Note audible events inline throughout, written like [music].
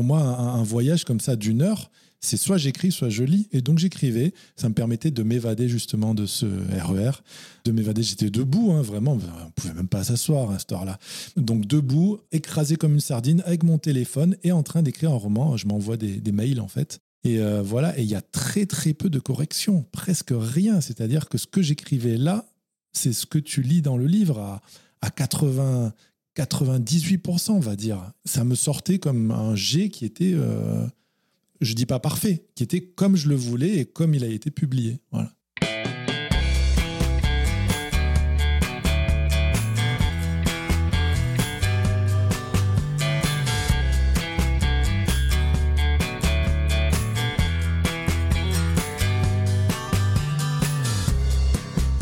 pour moi, un, voyage comme ça d'une heure, c'est soit j'écris, soit je lis. Et donc j'écrivais. Ça me permettait de m'évader justement de ce RER, de m'évader. J'étais debout, hein, vraiment. On pouvait même pas s'asseoir à cette heure-là. Donc debout, écrasé comme une sardine, avec mon téléphone et en train d'écrire un roman. Je m'envoie des, des mails en fait. Et euh, voilà, et il y a très très peu de corrections, presque rien. C'est-à-dire que ce que j'écrivais là, c'est ce que tu lis dans le livre à, à 80, 98%, on va dire. Ça me sortait comme un G qui était, euh, je dis pas parfait, qui était comme je le voulais et comme il a été publié. Voilà.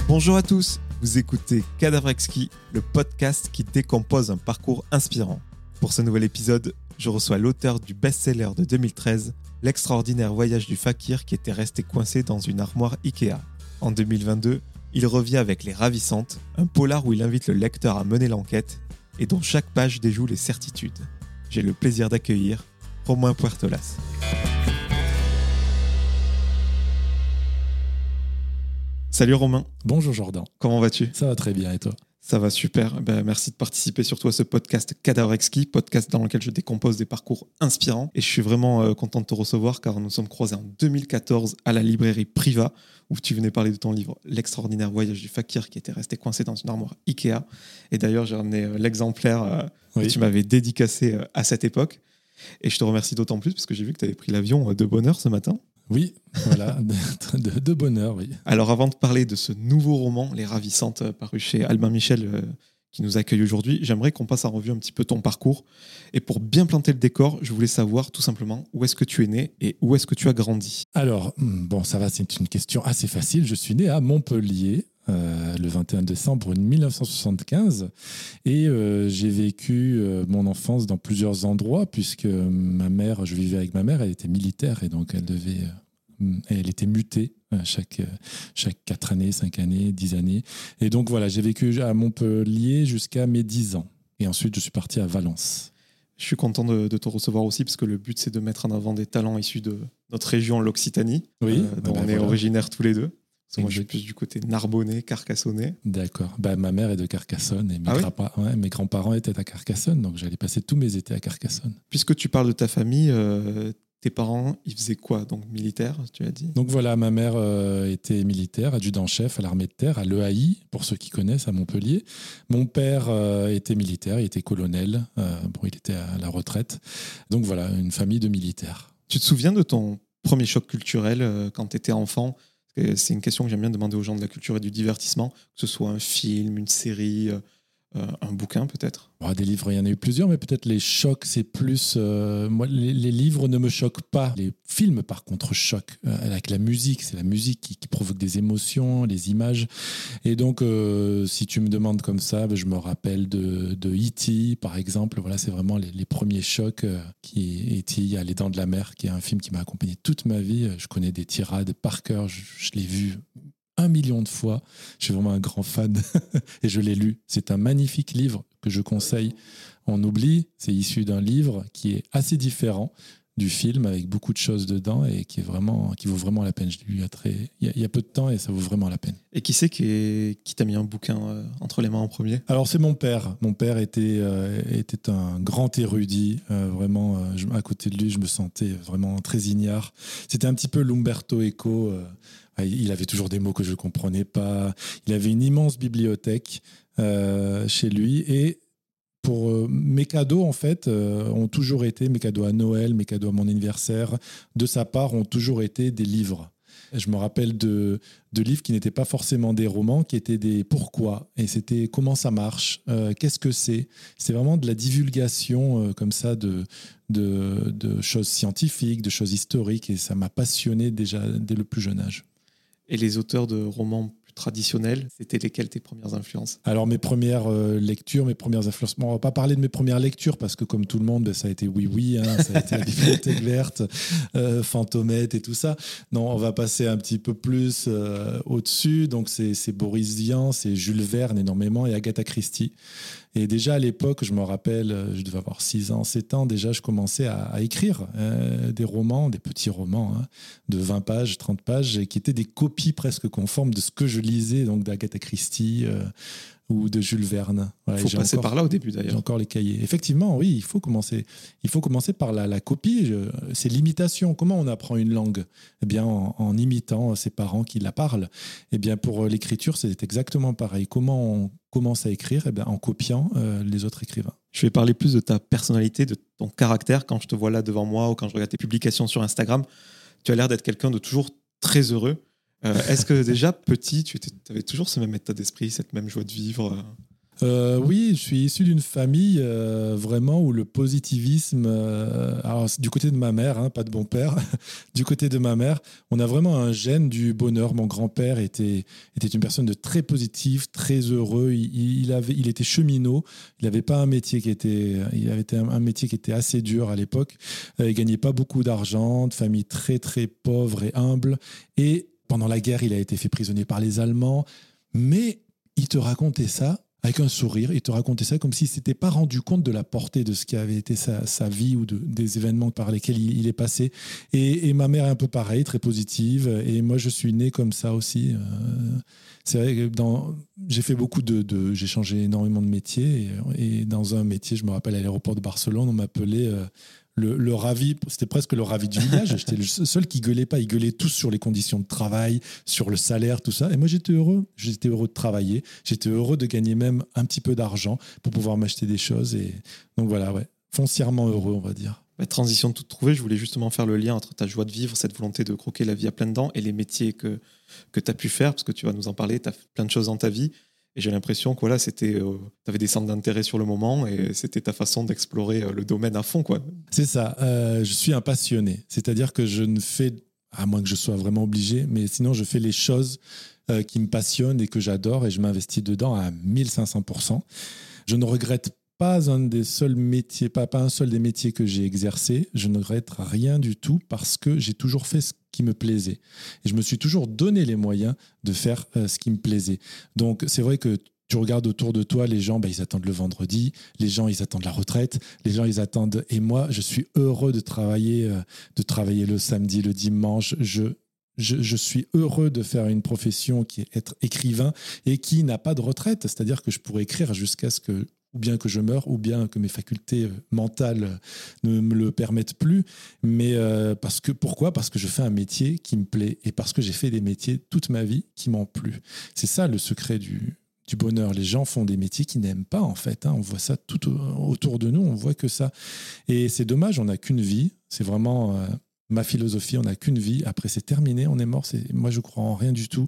Bonjour à tous, vous écoutez Cadavre Exquis, le podcast qui décompose un parcours inspirant. Pour ce nouvel épisode, je reçois l'auteur du best-seller de 2013, L'extraordinaire voyage du fakir qui était resté coincé dans une armoire Ikea. En 2022, il revient avec Les Ravissantes, un polar où il invite le lecteur à mener l'enquête et dont chaque page déjoue les certitudes. J'ai le plaisir d'accueillir Romain Puertolas. Salut Romain, Bonjour Jordan, comment vas-tu? Ça va très bien et toi? Ça va super. Ben, merci de participer surtout à ce podcast Cadavre Exquis, podcast dans lequel je décompose des parcours inspirants. Et je suis vraiment euh, content de te recevoir car nous sommes croisés en 2014 à la librairie Priva où tu venais parler de ton livre L'extraordinaire voyage du fakir qui était resté coincé dans une armoire Ikea. Et d'ailleurs, j'ai ramené euh, l'exemplaire euh, Oui. que tu m'avais dédicacé à cette époque. Et je te remercie d'autant plus parce que j'ai vu que tu avais pris l'avion de bonne heure ce matin. Oui, voilà, [laughs] de, de- de bonheur, oui. Alors avant de parler de ce nouveau roman, Les Ravissantes, euh, paru chez Albin Michel, euh, qui nous accueille aujourd'hui, j'aimerais qu'on passe en revue un petit peu ton parcours. Et pour bien planter le décor, je voulais savoir tout simplement où est-ce que tu es né et où est-ce que tu as grandi? Alors, hmm, bon, ça va, c'est une question assez facile. Je suis né à Montpellier euh, le 21 décembre 1975 et euh, j'ai vécu euh, mon enfance dans plusieurs endroits puisque ma mère, je vivais avec ma mère, elle était militaire et donc elle devait, elle était mutée chaque, chaque 4 années, 5 années, 10 années. Et donc voilà, j'ai vécu à Montpellier jusqu'à mes 10 ans. Et ensuite, je suis parti à Valence. Je suis content de, de te recevoir aussi parce que le but c'est de mettre en avant des talents issus de notre région, l'Occitanie, Oui, euh, dont bah, on est voilà. originaire tous les deux. Parce moi je suis plus du côté narbonnais, carcassonnais. D'accord. Bah, ma mère est de Carcassonne et mes, Ah oui grands- ouais, mes grands-parents étaient à Carcassonne, donc j'allais passer tous mes étés à Carcassonne. Puisque tu parles de ta famille, euh, tes parents, ils faisaient quoi Donc militaire, tu as dit? Donc voilà, ma mère euh, était militaire, adjudant-chef à l'armée de terre, à l'EAI, pour ceux qui connaissent, à Montpellier. Mon père euh, était militaire, il était colonel, bon, il était à la retraite. Donc voilà, une famille de militaires. Tu te souviens de ton premier choc culturel quand tu étais enfant? C'est une question que j'aime bien demander aux gens de la culture et du divertissement, que ce soit un film, une série, euh, un bouquin peut-être? Bon, des livres, il y en a eu plusieurs, mais peut-être les chocs, c'est plus. euh, moi, les, livres ne me choquent pas. Les films, par contre, choquent. Euh, avec la musique, c'est la musique qui, provoque des émotions, les images. Et donc, si tu me demandes comme ça, ben, je me rappelle de, de E.T., par exemple. Voilà, c'est vraiment les, premiers chocs. qui E.T., à Les Dents de la Mer, qui est un film qui m'a accompagné toute ma vie. Je connais des tirades par cœur. Je l'ai vu un million de fois. Je suis vraiment un grand fan [laughs] et je l'ai lu. C'est un magnifique livre que je conseille. On oublie, c'est issu d'un livre qui est assez différent du film avec beaucoup de choses dedans et qui est vraiment qui vaut vraiment la peine. Je l'ai lu il y a très il y a, il y a peu de temps et ça vaut vraiment la peine. Et qui c'est qui, est- qui t'a mis un bouquin euh, entre les mains en premier? Alors c'est mon père. Mon père était euh, était un grand érudit. Euh, vraiment, je- à côté de lui, je me sentais vraiment très ignare. C'était un petit peu l'Umberto Eco. Il avait toujours des mots que je ne comprenais pas. Il avait une immense bibliothèque euh, chez lui et pour euh, mes cadeaux en fait euh, ont toujours été mes cadeaux à Noël, mes cadeaux à mon anniversaire de sa part ont toujours été des livres. Je me rappelle de, de livres qui n'étaient pas forcément des romans, qui étaient des pourquoi. Et c'était comment ça marche, qu'est-ce que c'est. C'est vraiment de la divulgation comme ça de, de, de choses scientifiques, de choses historiques. Et ça m'a passionné déjà dès le plus jeune âge. Et les auteurs de romans plus traditionnels, c'était lesquels tes premières influences? Alors mes premières euh, lectures, mes premières influences. Bon, on va pas parler de mes premières lectures parce que comme tout le monde, ça a été oui oui, hein, ça a été la bibliothèque [laughs] verte, euh, Fantomette et tout ça. Non, on va passer un petit peu plus euh, au-dessus. Donc c'est c'est Boris Vian, c'est Jules Verne énormément et Agatha Christie. Et déjà à l'époque, je me rappelle, je devais avoir 6 ans, 7 ans, déjà je commençais à, écrire des romans, des petits romans hein, de 20 pages, 30 pages, qui étaient des copies presque conformes de ce que je lisais, donc d'Agatha Christie ou de Jules Verne. Il faut passer par là au début d'ailleurs. J'ai encore les cahiers. Effectivement, oui, il faut commencer. Il faut commencer par la, copie. C'est l'imitation. Comment on apprend une langue? Eh bien, en, imitant ses parents qui la parlent. Eh bien, pour l'écriture, c'est exactement pareil. Comment on commence à écrire? Eh bien, en copiant euh, les autres écrivains. Je vais parler plus de ta personnalité, de ton caractère. Quand je te vois là devant moi ou quand je regarde tes publications sur Instagram, tu as l'air d'être quelqu'un de toujours très heureux. Euh, est-ce que déjà petit, tu avais toujours ce même état d'esprit, cette même joie de vivre euh? Euh, oui, je suis issu d'une famille vraiment où le positivisme, du côté de ma mère, hein, pas de bon père, [laughs] du côté de ma mère, on a vraiment un gène du bonheur. Mon grand-père était, était une personne de très positive, très heureux. Il, avait, il était cheminot. Il n'avait pas un métier qui était, il avait un métier qui était assez dur à l'époque. il gagnait pas beaucoup d'argent, de famille très très pauvre et humble. Et pendant la guerre, il a été fait prisonnier par les Allemands, mais il te racontait ça avec un sourire, il te racontait ça comme s'il ne s'était pas rendu compte de la portée de ce qui avait été sa, vie ou de, des événements par lesquels il, est passé. Et, ma mère est un peu pareil, très positive, et moi je suis né comme ça aussi. Euh, c'est vrai que j'ai fait beaucoup de, j'ai changé énormément de métiers, et, dans un métier, je me rappelle à l'aéroport de Barcelone, on m'appelait euh, le, ravi, c'était presque le ravi du village. J'étais le seul qui gueulait pas. Ils gueulaient tous sur les conditions de travail, sur le salaire, tout ça. Et moi, j'étais heureux. J'étais heureux de travailler. J'étais heureux de gagner même un petit peu d'argent pour pouvoir m'acheter des choses. Et donc voilà, ouais, foncièrement heureux, on va dire. La transition toute trouvée, je voulais justement faire le lien entre ta joie de vivre, cette volonté de croquer la vie à plein dents et les métiers que, que tu as pu faire, parce que tu vas nous en parler, tu as fait plein de choses dans ta vie. Et j'ai l'impression que voilà, c'était, euh, tu avais des centres d'intérêt sur le moment et c'était ta façon d'explorer euh, le domaine à fond. quoi. C'est ça. Euh, je suis un passionné. C'est-à-dire que je ne fais, à moins que je sois vraiment obligé, mais sinon je fais les choses qui me passionnent et que j'adore et je m'investis dedans à 1500%. Je ne regrette pas un des seuls métiers, pas, pas un seul des métiers que j'ai exercé. Je ne regrette rien du tout parce que j'ai toujours fait ce qui me plaisait. Et je me suis toujours donné les moyens de faire euh, ce qui me plaisait. Donc c'est vrai que tu regardes autour de toi, les gens, bah, ils attendent le vendredi, les gens, ils attendent la retraite, les gens, ils attendent. Et moi, je suis heureux de travailler, euh, de travailler le samedi, le dimanche. Je, je, je, suis heureux de faire une profession qui est être écrivain et qui n'a pas de retraite. C'est-à-dire que je pourrais écrire jusqu'à ce que ou bien que je meure, ou bien que mes facultés euh, mentales euh, ne me le permettent plus. Mais euh, parce que pourquoi? Parce que je fais un métier qui me plaît et parce que j'ai fait des métiers toute ma vie qui m'ont plu. C'est ça le secret du, bonheur. Les gens font des métiers qu'ils n'aiment pas en fait. Hein. On voit ça tout autour de nous. On voit que ça. Et c'est dommage. On n'a qu'une vie. C'est vraiment ma philosophie. On n'a qu'une vie. Après, c'est terminé. On est mort. Moi, je crois en rien du tout.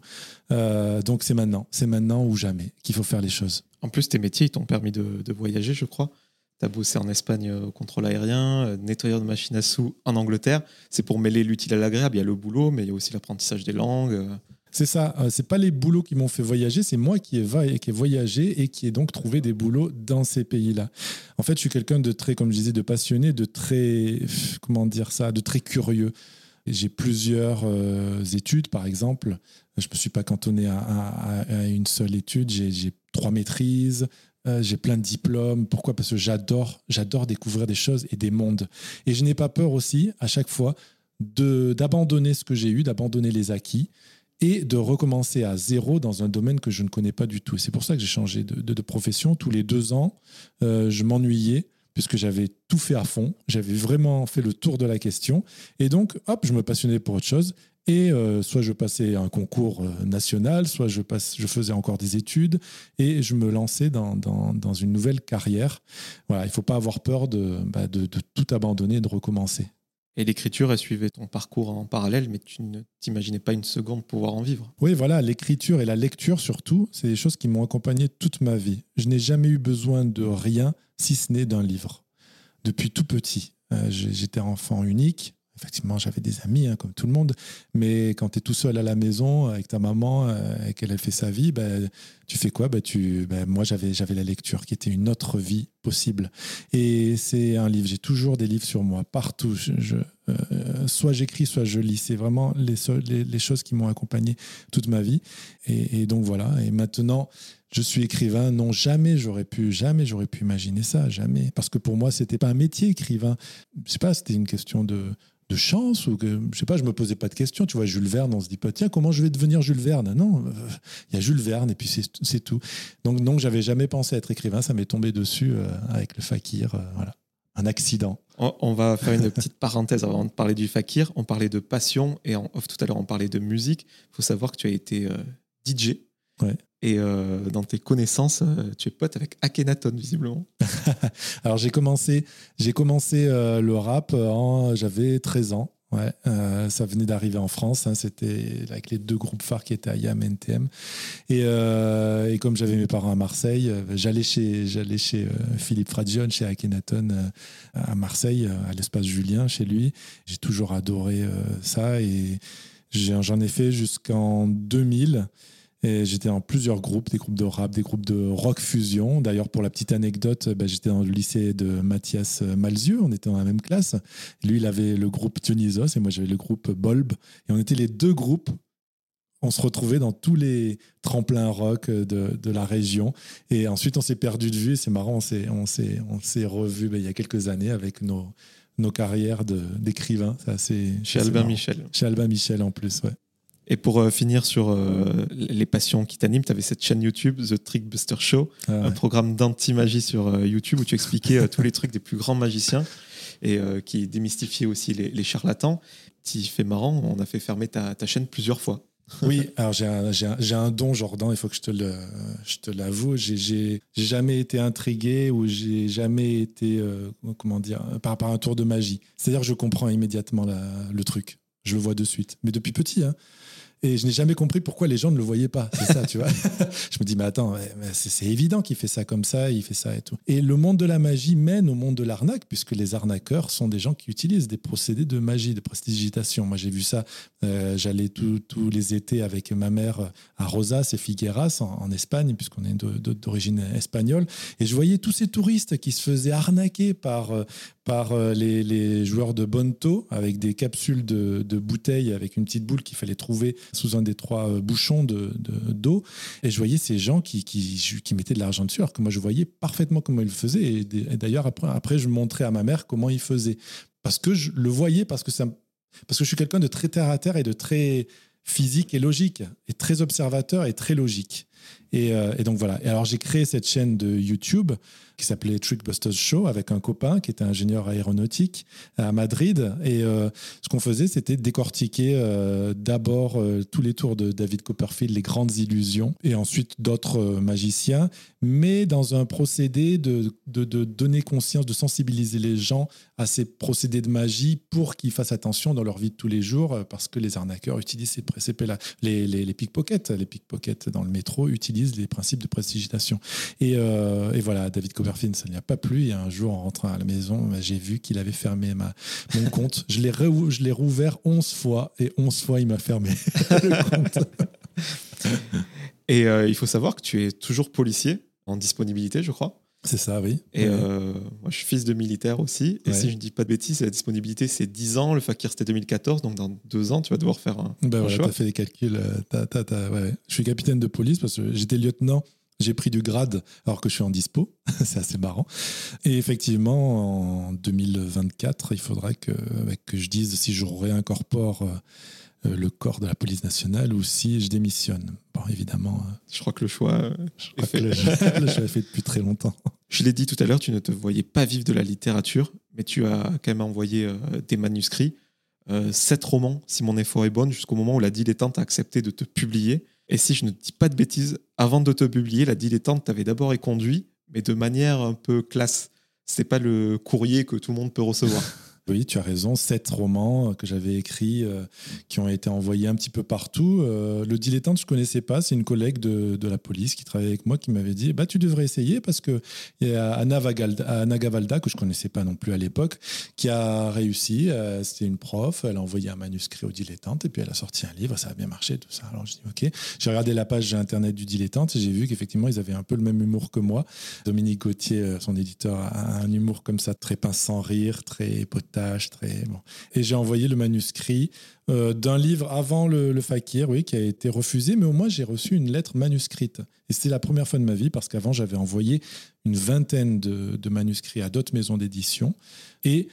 donc c'est maintenant. C'est maintenant ou jamais qu'il faut faire les choses. En plus, tes métiers, ils t'ont permis de, voyager, je crois. Tu as bossé en Espagne euh, au contrôle aérien, euh, nettoyeur de machines à sous en Angleterre. C'est pour mêler l'utile à l'agréable. Il y a le boulot, mais il y a aussi l'apprentissage des langues. Euh. C'est ça. C'est pas les boulots qui m'ont fait voyager, c'est moi qui ai, qui voyagé et qui ai donc trouvé des boulots dans ces pays-là. En fait, je suis quelqu'un de très, comme je disais, de passionné, de très, comment dire ça, de très curieux. J'ai plusieurs études, par exemple. Je ne me suis pas cantonné à, une seule étude. Trois maîtrises, euh, j'ai plein de diplômes. Pourquoi? Parce que j'adore, j'adore découvrir des choses et des mondes. Et je n'ai pas peur aussi, à chaque fois, d'abandonner ce que j'ai eu, d'abandonner les acquis et de recommencer à zéro dans un domaine que je ne connais pas du tout. C'est pour ça que j'ai changé de, profession. Tous les deux ans, euh, je m'ennuyais puisque j'avais tout fait à fond, j'avais vraiment fait le tour de la question, et donc, hop, je me passionnais pour autre chose, et euh, soit je passais un concours euh, national, soit je, passe, je faisais encore des études et je me lançais dans, dans, une nouvelle carrière. Voilà, il ne faut pas avoir peur de, bah, de, de, tout abandonner et de recommencer. Et l'écriture, elle suivait ton parcours en parallèle, mais tu ne t'imaginais pas une seconde pouvoir en vivre. Oui, voilà, l'écriture et la lecture surtout, c'est des choses qui m'ont accompagné toute ma vie. Je n'ai jamais eu besoin de rien si ce n'est d'un livre. Depuis tout petit, euh, j'étais enfant unique, effectivement, j'avais des amis, hein, comme tout le monde, mais quand tu es tout seul à la maison avec ta maman euh, et qu'elle fait sa vie, ben, tu fais quoi? Ben, tu, ben, Moi, j'avais, j'avais la lecture qui était une autre vie possible. Et c'est un livre, j'ai toujours des livres sur moi, partout. Je, Euh, soit j'écris, soit je lis. C'est vraiment les, choses qui m'ont accompagné toute ma vie. Et, donc voilà. Et maintenant, je suis écrivain. Non, jamais j'aurais pu, jamais j'aurais pu imaginer ça, jamais. Parce que pour moi, c'était pas un métier écrivain. Je sais pas, c'était une question de chance ou que je sais pas je me posais pas de questions tu vois Jules Verne on se dit pas tiens comment je vais devenir Jules Verne? Non il y a Jules Verne et puis c'est tout donc donc j'avais jamais pensé être écrivain ça m'est tombé dessus euh, avec le fakir euh, voilà un accident on, va faire une petite parenthèse avant de parler du fakir on parlait de passion et en off tout à l'heure on parlait de musique il faut savoir que tu as été euh, DJ ouais. Et euh, dans tes connaissances, euh, tu es pote avec Akhenaton, visiblement. [laughs] Alors, j'ai commencé, j'ai commencé euh, le rap. J'avais 13 ans. Ouais, ça venait d'arriver en France. Hein, C'était avec les deux groupes phares qui étaient IAM et NTM. Et, et comme j'avais mes parents à Marseille, j'allais chez, chez Philippe Fradion, chez Akhenaton à Marseille, à l'espace Julien, chez lui. J'ai toujours adoré ça et j'en ai fait jusqu'en 2000. Et j'étais dans plusieurs groupes, des groupes de rap, des groupes de rock fusion. D'ailleurs, pour la petite anecdote, ben, j'étais dans le lycée de Mathias Malzieu, on était dans la même classe. Lui, il avait le groupe Dionysos et moi, j'avais le groupe Bulb. Et on était les deux groupes. On se retrouvait dans tous les tremplins rock de, de la région. Et ensuite, on s'est perdu de vue. C'est marrant, on s'est, on s'est, on s'est revus ben, il y a quelques années avec nos, nos carrières d'écrivains. Chez Albin Michel. Chez Albin Michel en plus, ouais. Et pour euh, finir sur euh, les passions qui t'animent, tu avais cette chaîne YouTube, The Trickbuster Show, ah un programme d'anti-magie sur euh, YouTube où tu expliquais tous les trucs des plus grands magiciens et qui démystifiait aussi les, charlatans. Tu fait marrant, on a fait fermer ta, chaîne plusieurs fois. oui, [laughs] alors j'ai un, un, don, Jordan, il faut que je te, le, je te l'avoue. J'ai jamais été intrigué ou j'ai jamais été, comment dire, par à un tour de magie. C'est-à-dire que je comprends immédiatement le truc. Je le vois de suite. Mais depuis petit, hein. Et je n'ai jamais compris pourquoi les gens ne le voyaient pas. C'est ça, tu vois. [laughs] je me dis, mais attends, c'est évident qu'il fait ça comme ça, il fait ça et tout. Et le monde de la magie mène au monde de l'arnaque, puisque les arnaqueurs sont des gens qui utilisent des procédés de magie, de prestidigitation. Moi, j'ai vu ça. Euh, j'allais tous les étés avec ma mère à Rosas et Figueras, en, Espagne, puisqu'on est d'origine espagnole. Et je voyais tous ces touristes qui se faisaient arnaquer par, euh, par euh, les, joueurs de Bonto avec des capsules de, bouteilles avec une petite boule qu'il fallait trouver sous un des trois euh, bouchons d'eau. De, et je voyais ces gens qui, qui, qui mettaient de l'argent dessus, alors que moi je voyais parfaitement comment ils le faisaient. Et, d'ailleurs, après, après, je montrais à ma mère comment ils faisaient. Parce que je le voyais, parce que, ça, parce que je suis quelqu'un de très terre à terre et de très physique et logique, et très observateur et très logique. Et, euh, et donc voilà. Et alors j'ai créé cette chaîne de YouTube qui s'appelait Trickbusters Show avec un copain qui était ingénieur aéronautique à Madrid. Et euh, ce qu'on faisait, c'était décortiquer euh, d'abord euh, tous les tours de David Copperfield, les grandes illusions, et ensuite d'autres magiciens, mais dans un procédé de, de, donner conscience, de sensibiliser les gens à ces procédés de magie pour qu'ils fassent attention dans leur vie de tous les jours, parce que les arnaqueurs utilisent ces, ces les, les, pickpockets, les pickpockets dans le métro utilisent les principes de prestigitation. Et, et voilà, David Copperfield ça n'y a pas plu. Et un jour, en rentrant à la maison, bah, j'ai vu qu'il avait fermé ma, mon [laughs] compte. Je l'ai, l'ai rouvert 11 fois et 11 fois, il m'a fermé [laughs] le compte. et euh, il faut savoir que tu es toujours policier en disponibilité, je crois. C'est ça, oui. Et euh, moi, je suis fils de militaire aussi. Et si je ne dis pas de bêtises, la disponibilité, c'est 10 ans. Le Fakir, c'était 2014. Donc, dans deux ans, tu vas devoir faire un, ben choix. Tu as fait les calculs. Euh, ouais. Je suis capitaine de police parce que j'étais lieutenant j'ai pris du grade alors que je suis en dispo. [laughs] c'est assez marrant. Et effectivement, en 2024, il faudra que, que je dise si je réincorpore euh, le corps de la police nationale ou si je démissionne. Bon, évidemment. Euh, je crois que le choix, euh, est fait. Le, choix est fait depuis très longtemps. [laughs] Je l'ai dit tout à l'heure, tu ne te voyais pas vivre de la littérature, mais tu as quand même envoyé des manuscrits. sept romans, si mon effort est bon, jusqu'au moment où la dilettante a accepté de te publier. Et si je ne dis pas de bêtises, avant de te publier, la dilettante t'avait d'abord éconduit, mais de manière un peu classe. C'est pas le courrier que tout le monde peut recevoir. [laughs] Oui, tu as raison. Sept romans que j'avais écrits euh, qui ont été envoyés un petit peu partout. Euh, le dilettante, je ne connaissais pas. C'est une collègue de, de, la police qui travaillait avec moi qui m'avait dit bah, Tu devrais essayer parce qu'il y a Anna, Anna Gavalda, que je ne connaissais pas non plus à l'époque, qui a réussi. Euh, c'était une prof. Elle a envoyé un manuscrit au dilettante et puis elle a sorti un livre. Ça a bien marché, tout ça. Alors je dis Ok. J'ai regardé la page internet du dilettante et j'ai vu qu'effectivement, ils avaient un peu le même humour que moi. Dominique Gauthier, son éditeur, a un humour comme ça, très pince sans rire, très potato très bon. Et j'ai envoyé le manuscrit euh, d'un livre avant le, le, Fakir, oui, qui a été refusé, mais au moins j'ai reçu une lettre manuscrite. Et c'était la première fois de ma vie parce qu'avant j'avais envoyé une vingtaine de, manuscrits à d'autres maisons d'édition et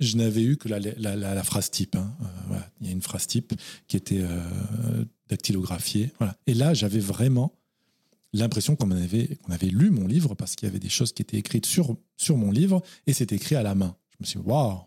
je n'avais eu que la, la, phrase type. Hein. Euh. Il y a une phrase type qui était euh, dactylographiée. Voilà. Et là, j'avais vraiment l'impression qu'on avait, qu'on avait lu mon livre parce qu'il y avait des choses qui étaient écrites sur, sur mon livre et c'était écrit à la main. Je me suis dit, waouh,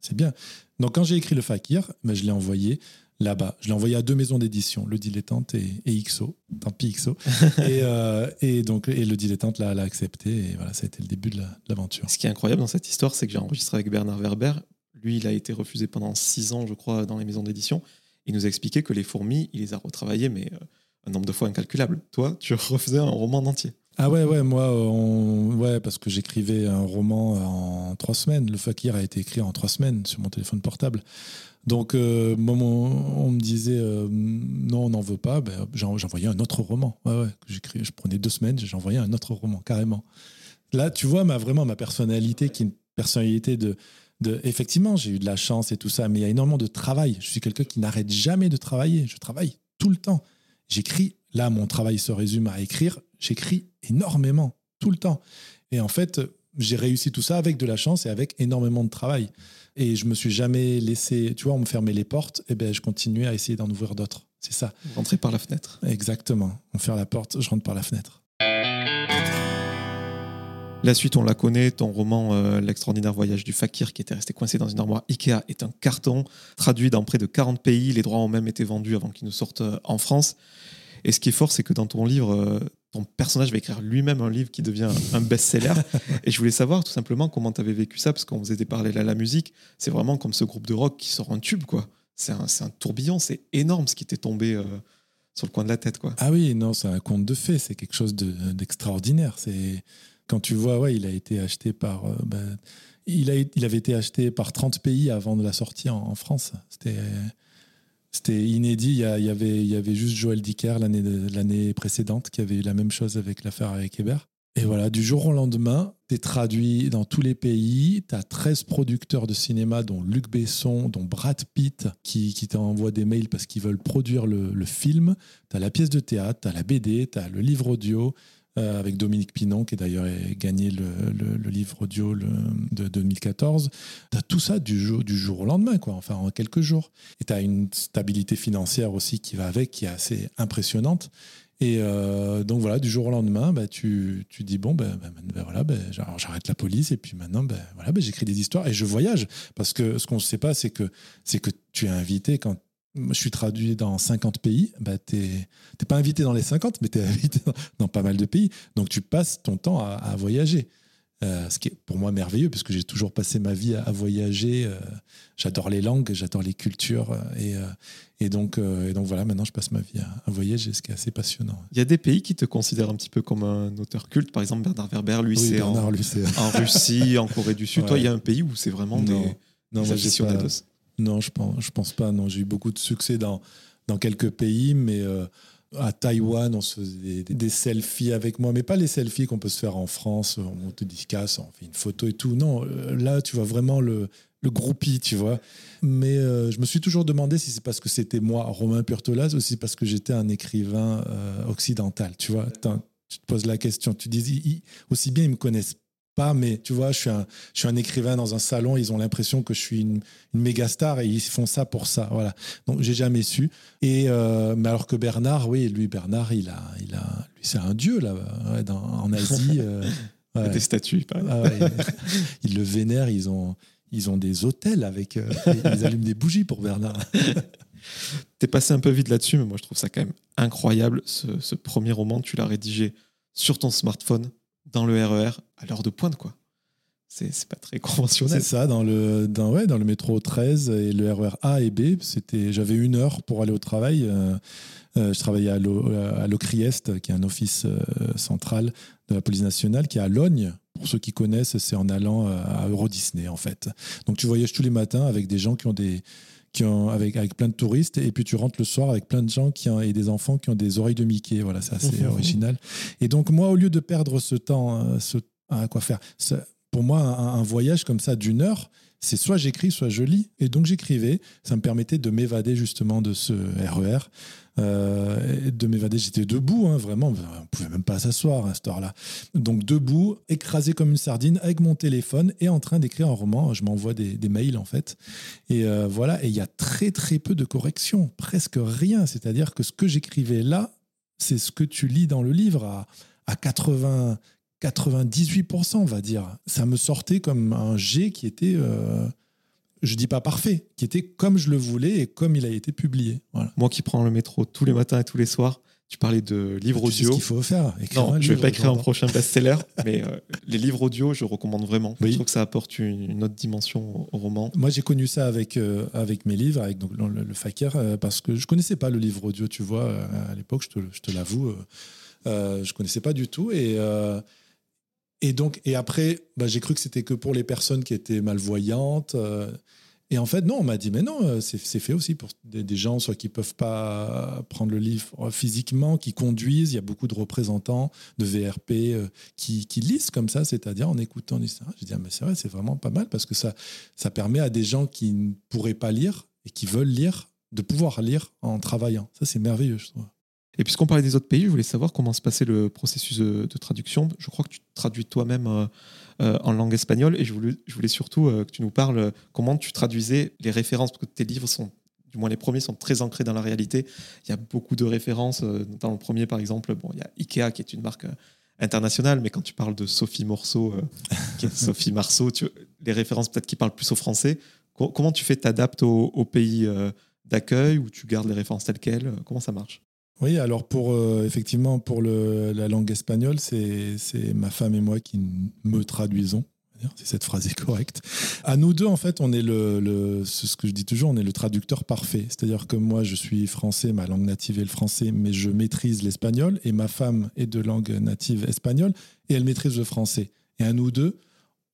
c'est bien. Donc, quand j'ai écrit le Fakir, ben, je l'ai envoyé là-bas. Je l'ai envoyé à deux maisons d'édition, Le Dilettante et, et XO. Tant pis, XO. [laughs] et, euh, et, donc, et Le Dilettante l'a, accepté. Et voilà, ça a été le début de, l'aventure. Ce qui est incroyable dans cette histoire, c'est que j'ai enregistré avec Bernard Werber. Lui, il a été refusé pendant six ans, je crois, dans les maisons d'édition. Il nous a expliqué que les fourmis, il les a retravaillées, mais euh, un nombre de fois incalculable. Toi, tu [laughs] refaisais un roman entier. Ah ouais, ouais, moi, on... ouais, parce que j'écrivais un roman en trois semaines. Le Fakir a été écrit en trois semaines sur mon téléphone portable. Donc, euh, on, me disait euh, non, on n'en veut pas. Ben, j'envoyais un autre roman. Ouais, ouais, je prenais deux semaines, j'envoyais un autre roman, carrément. Là, tu vois, ma, vraiment ma personnalité, qui est une personnalité de. de effectivement, j'ai eu de la chance et tout ça, mais il y a énormément de travail. Je suis quelqu'un qui n'arrête jamais de travailler. Je travaille tout le temps. J'écris. Là, mon travail se résume à écrire. J'écris énormément, tout le temps. Et en fait, j'ai réussi tout ça avec de la chance et avec énormément de travail. Et je me suis jamais laissé, tu vois, on me fermait les portes, et ben je continuais à essayer d'en ouvrir d'autres. C'est ça. Rentrer par la fenêtre. Exactement. On ferme la porte, je rentre par la fenêtre. La suite, on la connaît. Ton roman euh, L'extraordinaire voyage du fakir, qui était resté coincé dans une armoire Ikea, est un carton, traduit dans près de 40 pays. Les droits ont même été vendus avant qu'il ne sorte euh, en France. Et ce qui est fort, c'est que dans ton livre, euh, ton personnage va écrire lui-même un livre qui devient un best-seller. [laughs] et je voulais savoir tout simplement comment tu avais vécu ça, parce qu'on faisait des parallèles à la musique. C'est vraiment comme ce groupe de rock qui sort un tube, quoi. C'est un, un, tourbillon, c'est énorme ce qui t'est tombé euh, sur le coin de la tête, quoi. Ah oui, non, c'est un conte de fées, c'est quelque chose d'extraordinaire. c'est quand tu vois, ouais, il a été acheté par. Euh, ben, il, a, il avait été acheté par 30 pays avant de la sortie en, en France. C'était c'était inédit. Il y, avait, juste Joël Dicker l'année précédente qui avait eu la même chose avec l'affaire avec Hébert. Et voilà, du jour au lendemain, tu es traduit dans tous les pays. Tu as 13 producteurs de cinéma, dont Luc Besson, dont Brad Pitt, qui, t'envoient des mails parce qu'ils veulent produire le, le film. Tu as la pièce de théâtre, tu as la BD, tu as le livre audio, euh, avec Dominique Pinon, qui d'ailleurs gagné le, livre audio de 2014. Tu as tout ça du jour, au lendemain, quoi, enfin en quelques jours. Et tu as une stabilité financière aussi qui va avec, qui est assez impressionnante. Et euh, donc voilà, du jour au lendemain, bah, tu, dis bon, ben bah, bah, voilà, bah, j'arrête la police et puis maintenant, ben voilà, j'écris des histoires et je voyage. Parce que ce qu'on ne sait pas, c'est que, que tu es invité quand je suis traduit dans 50 pays, bah, tu n'es pas invité dans les 50, mais tu es invité dans, pas mal de pays. Donc tu passes ton temps à, voyager. Euh, ce qui est pour moi merveilleux, parce que j'ai toujours passé ma vie à, voyager. Euh, j'adore les langues, j'adore les cultures. Euh, et, donc, et donc voilà, maintenant je passe ma vie à, voyager, ce qui est assez passionnant. Il y a des pays qui te considèrent un petit peu comme un auteur culte. Par exemple, Bernard Werber, lui, c'est en, en, Russie, en Corée du Sud. Toi, il y a un pays où c'est vraiment des, non, des non, je pense, je pense pas. Non, j'ai eu beaucoup de succès dans, dans quelques pays, mais euh, à Taïwan, on se faisait des, selfies avec moi, mais pas les selfies qu'on peut se faire en France. On te casse, on fait une photo et tout. Non, euh, là, tu vois vraiment le, le groupie, tu vois. Mais euh, je me suis toujours demandé si c'est parce que c'était moi, Romain Purtolaz, ou si parce que j'étais un écrivain occidental, tu vois. Tu te poses la question, tu dis, aussi bien ils me connaissent pas, mais tu vois, je suis un, je suis un écrivain dans un salon, ils ont l'impression que je suis une, une méga star et ils font ça pour ça. Voilà. Donc, j'ai jamais su. Et, euh, mais alors que Bernard, oui, lui, Bernard, il a, il a, lui, c'est un dieu, là, en Asie. Euh, [laughs] Des statues, ah [laughs] Ils le vénèrent, ils ont, ils ont des hôtels avec, euh, ils allument des bougies pour Bernard. [laughs] T'es passé un peu vite là-dessus, mais moi je trouve ça quand même incroyable. Ce, ce premier roman, tu l'as rédigé sur ton smartphone dans le RER e à l'heure de pointe, quoi. C'est pas très [laughs] conventionnel. C'est ça, dans le, dans, ouais, dans le métro 13 et le RER e A et B, j'avais une heure pour aller au travail. Euh, euh, je travaillais à l'Ocriest, qui est un office euh, central de la police nationale, qui est à Logne. Pour ceux qui connaissent, c'est en allant à Euro Disney, en fait. Donc tu voyages tous les matins avec des gens qui ont des, qui ont, avec, avec plein de touristes, et puis tu rentres le soir avec plein de gens qui ont, et des enfants qui ont des oreilles de Mickey. Voilà, c'est assez [laughs] original. Et donc, moi, au lieu de perdre ce temps, euh, ce, à quoi faire Pour moi, un, voyage comme ça d'une heure, c'est soit j'écris, soit je lis. Et donc j'écrivais. Ça me permettait de m'évader justement de ce RER. Euh, de m'évader, j'étais debout, hein, vraiment. On pouvait même pas s'asseoir à cette heure-là. Donc debout, écrasé comme une sardine, avec mon téléphone et en train d'écrire un roman. Je m'envoie des, mails en fait. Et euh, voilà. Et il y a très très peu de corrections, presque rien. C'est-à-dire que ce que j'écrivais là, c'est ce que tu lis dans le livre à, à 80, 98%, on va dire. Ça me sortait comme un G qui était, euh, je dis pas parfait, qui était comme je le voulais et comme il a été publié. Moi qui prends le métro tous les matins et tous les soirs, tu parlais de livres audio. C'est ce qu'il faut faire. non, je vais pas écrire un prochain [laughs] best-seller, mais euh, les livres audio, je recommande vraiment. Je trouve que ça apporte une, autre dimension au, roman. Moi, j'ai connu ça avec, euh, avec mes livres, avec donc, le, le Fakir, parce que je connaissais pas le livre audio, tu vois, à l'époque, je te, je te l'avoue. je connaissais pas du tout. Et, et donc, et après, bah, j'ai cru que c'était que pour les personnes qui étaient malvoyantes. Euh, et en fait, non, on m'a dit, mais non, euh, c'est fait aussi pour des, gens soit qui peuvent pas prendre le livre physiquement, qui conduisent. Il y a beaucoup de représentants de VRP euh, qui, lisent comme ça, c'est-à-dire en écoutant. J'ai dit, ah, mais c'est vrai, c'est vraiment pas mal parce que ça, ça permet à des gens qui ne pourraient pas lire et qui veulent lire de pouvoir lire en travaillant. Ça, c'est merveilleux, je trouve. Et puisqu'on parlait des autres pays, je voulais savoir comment se passait le processus de, traduction. Je crois que tu traduis toi-même euh, euh, en langue espagnole et je voulais, je voulais surtout euh, que tu nous parles comment tu traduisais les références, parce que tes livres sont, du moins les premiers, sont très ancrés dans la réalité. Il y a beaucoup de références. Dans le premier, par exemple, bon, il y a Ikea qui est une marque internationale, mais quand tu parles de Sophie Morceau, qui est [laughs] Sophie Marceau, tu, les références peut-être qui parlent plus au français, comment tu fais t'adaptes au, au pays d'accueil ou tu gardes les références telles quelles Comment ça marche? Oui, alors pour euh, effectivement pour le, la langue espagnole, c'est ma femme et moi qui me traduisons. Si cette phrase est correcte. À nous deux, en fait, on est le, le ce que je dis toujours, on est le traducteur parfait. C'est-à-dire que moi, je suis français, ma langue native est le français, mais je maîtrise l'espagnol, et ma femme est de langue native espagnole, et elle maîtrise le français. Et à nous deux,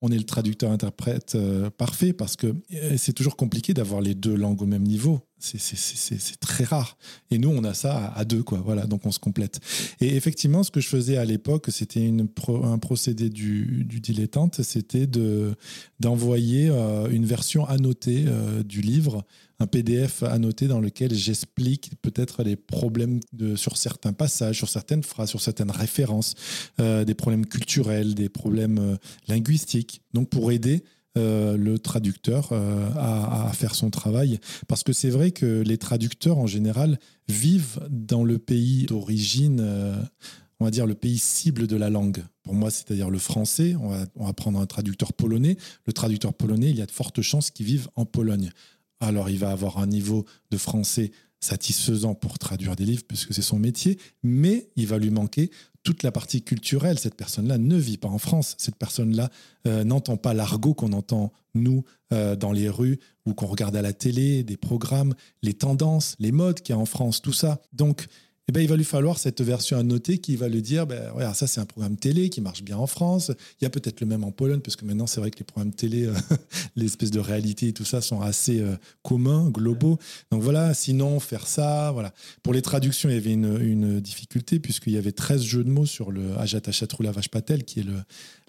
on est le traducteur-interprète euh, parfait parce que euh, c'est toujours compliqué d'avoir les deux langues au même niveau. C'est très rare. Et nous, on a ça à, deux, quoi. Voilà, donc on se complète. Et effectivement, ce que je faisais à l'époque, c'était un procédé du, dilettante, c'était d'envoyer euh, une version annotée du livre un PDF annoté dans lequel j'explique peut-être les problèmes sur certains passages, sur certaines phrases, sur certaines références, euh, des problèmes culturels, des problèmes euh, linguistiques. Donc pour aider euh, le traducteur à, faire son travail. Parce que c'est vrai que les traducteurs, en général, vivent dans le pays d'origine, on va dire le pays cible de la langue. Pour moi, c'est-à-dire le français. On on va, prendre un traducteur polonais. Le traducteur polonais, il y a de fortes chances qu'il vive en Pologne alors il va avoir un niveau de français satisfaisant pour traduire des livres puisque c'est son métier, mais il va lui manquer toute la partie culturelle. Cette personne-là ne vit pas en France. Cette personne-là euh, n'entend pas l'argot qu'on entend, nous, euh, dans les rues ou qu'on regarde à la télé, des programmes, les tendances, les modes qu'il y a en France, tout ça. Donc, eh ben, il va lui falloir cette version annotée qui va lui dire ben, ouais, ça, c'est un programme télé qui marche bien en France. Il y a peut-être le même en Pologne, parce que maintenant, c'est vrai que les programmes télé, euh, [laughs] l'espèce de réalité et tout ça sont assez euh, communs, globaux. Donc voilà, sinon, faire ça. voilà. Pour les traductions, il y avait une, une difficulté, puisqu'il y avait 13 jeux de mots sur le Ajat Achatroula Vache Patel, qui est le,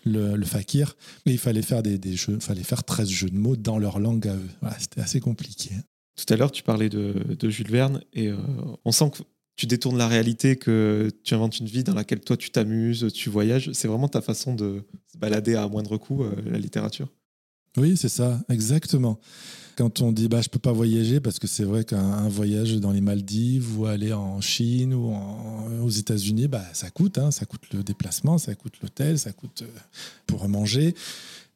le, le, fakir. Mais il fallait faire, des, des fallait faire 13 jeux de mots dans leur langue à eux. C'était assez compliqué. Tout à l'heure, tu parlais de, de, Jules Verne et euh, on sent que tu détournes la réalité, que tu inventes une vie dans laquelle toi tu t'amuses, tu voyages. C'est vraiment ta façon de se balader à moindre coût, euh, la littérature. Oui, c'est ça, exactement. Quand on dit bah je peux pas voyager parce que c'est vrai qu'un voyage dans les Maldives ou aller en Chine ou aux États-Unis, bah ça coûte, hein. ça coûte le déplacement, ça coûte l'hôtel, ça coûte euh, pour manger.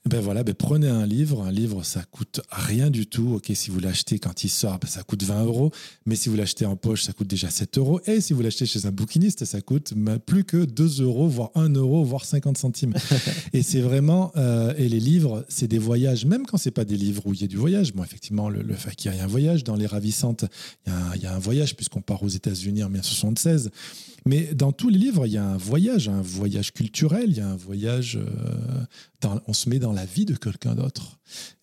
Ben voilà, ben prenez un livre. Un livre, ça coûte rien du tout. Ok, si vous l'achetez quand il sort, ben ça coûte 20 euros. Mais si vous l'achetez en poche, ça coûte déjà 7 euros. Et si vous l'achetez chez un bouquiniste, ça coûte plus que 2 euros, voire 1 euro, voire 50 centimes. [laughs] et c'est vraiment. Euh, et les livres, c'est des voyages, même quand c'est pas des livres où il y a du voyage. Bon, effectivement, le, le fakir, il y a un voyage. Dans Les Ravissantes, il y a un, il y a un voyage, puisqu'on part aux États-Unis en 1976. Mais dans tous les livres, il y a un voyage, un voyage culturel, il y a un voyage. Euh, on se met dans la vie de quelqu'un d'autre.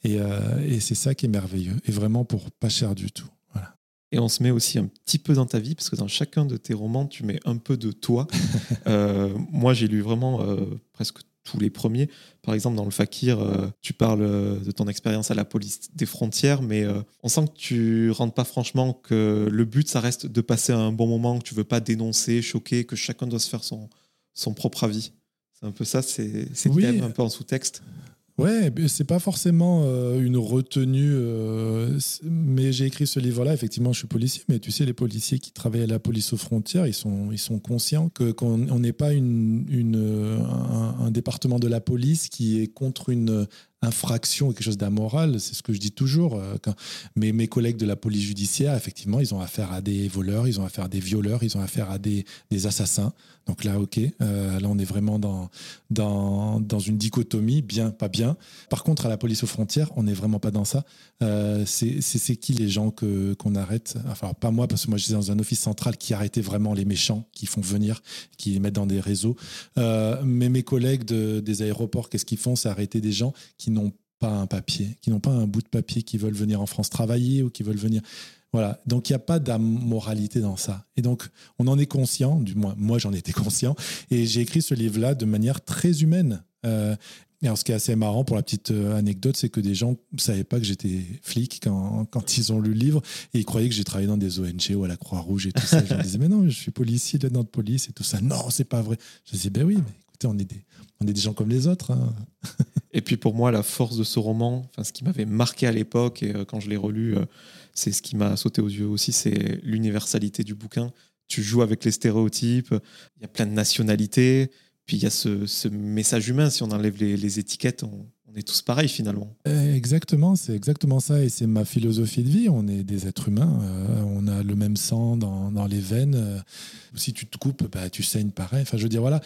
Euh, et, c'est ça qui est merveilleux. Et vraiment pour pas cher du tout. Voilà. Et on se met aussi un petit peu dans ta vie, parce que dans chacun de tes romans, tu mets un peu de toi. [laughs] Euh, moi, j'ai lu vraiment presque tous les premiers. Par exemple, dans le Fakir, euh, tu parles euh, de ton expérience à la police des frontières, mais euh, on sent que tu rentres pas franchement que le but, ça reste de passer un bon moment, que tu veux pas dénoncer, choquer, que chacun doit se faire son, son propre avis. C'est un peu ça, c'est Oui. un peu en sous-texte. Ouais, c'est pas forcément euh, une retenue, euh, mais j'ai écrit ce livre-là. Effectivement, je suis policier, mais tu sais, les policiers qui travaillent à la police aux frontières, ils sont, ils sont conscients que qu'on on n'est pas une, un, département de la police qui est contre une infraction ou quelque chose d'amoral. C'est ce que je dis toujours. euh, mais mes collègues de la police judiciaire, effectivement, ils ont affaire à des voleurs, ils ont affaire à des violeurs, ils ont affaire à des, des assassins. Donc là, ok, euh, là on est vraiment dans, dans, dans une dichotomie, bien, pas bien. Par contre, à la police aux frontières, on n'est vraiment pas dans ça. Euh, c'est qui les gens qu'on arrête? Enfin, pas moi, parce que moi, je suis dans un office central qui arrêtait vraiment les méchants, qui font venir, qui les mettent dans des réseaux. Euh, mais mes collègues de- des aéroports, qu'est-ce qu'ils font? C'est arrêter des gens qui n'ont pas un papier, qui n'ont pas un bout de papier, qui veulent venir en France travailler ou qui veulent venir. Voilà. Donc, il n'y a pas d'amoralité dans ça. Et donc, on en est conscient, du moins, moi, j'en étais conscient. Et j'ai écrit ce livre-là de manière très humaine. Euh, alors, ce qui est assez marrant pour la petite euh, anecdote, c'est que des gens ne savaient pas que j'étais flic quand, quand ils ont lu le livre et ils croyaient que j'ai travaillé dans des ONG ou à la Croix-Rouge et tout ça. Je leur disais, mais non, je suis policier, lieutenant de police et tout ça. Non, c'est pas vrai. Je disais, ben oui, mais on est des, on est des gens comme les autres. hein. [laughs] Et puis pour moi, la force de ce roman, enfin, ce qui m'avait marqué à l'époque et euh, quand je l'ai relu, euh, c'est ce qui m'a sauté aux yeux aussi, c'est l'universalité du bouquin. Tu joues avec les stéréotypes, il y a plein de nationalités, puis il y a ce, ce message humain. Si on enlève les, les étiquettes, on, on est tous pareils finalement. Euh, Exactement, c'est exactement ça et c'est ma philosophie de vie. On est des êtres humains, euh, on a le même sang dans, dans les veines. si tu te coupes, bah, tu saignes pareil. Enfin, je veux dire, voilà.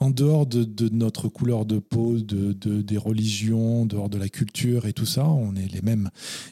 En dehors de, de notre couleur de peau, de, de- des religions, dehors de la culture et tout ça, on est les mêmes.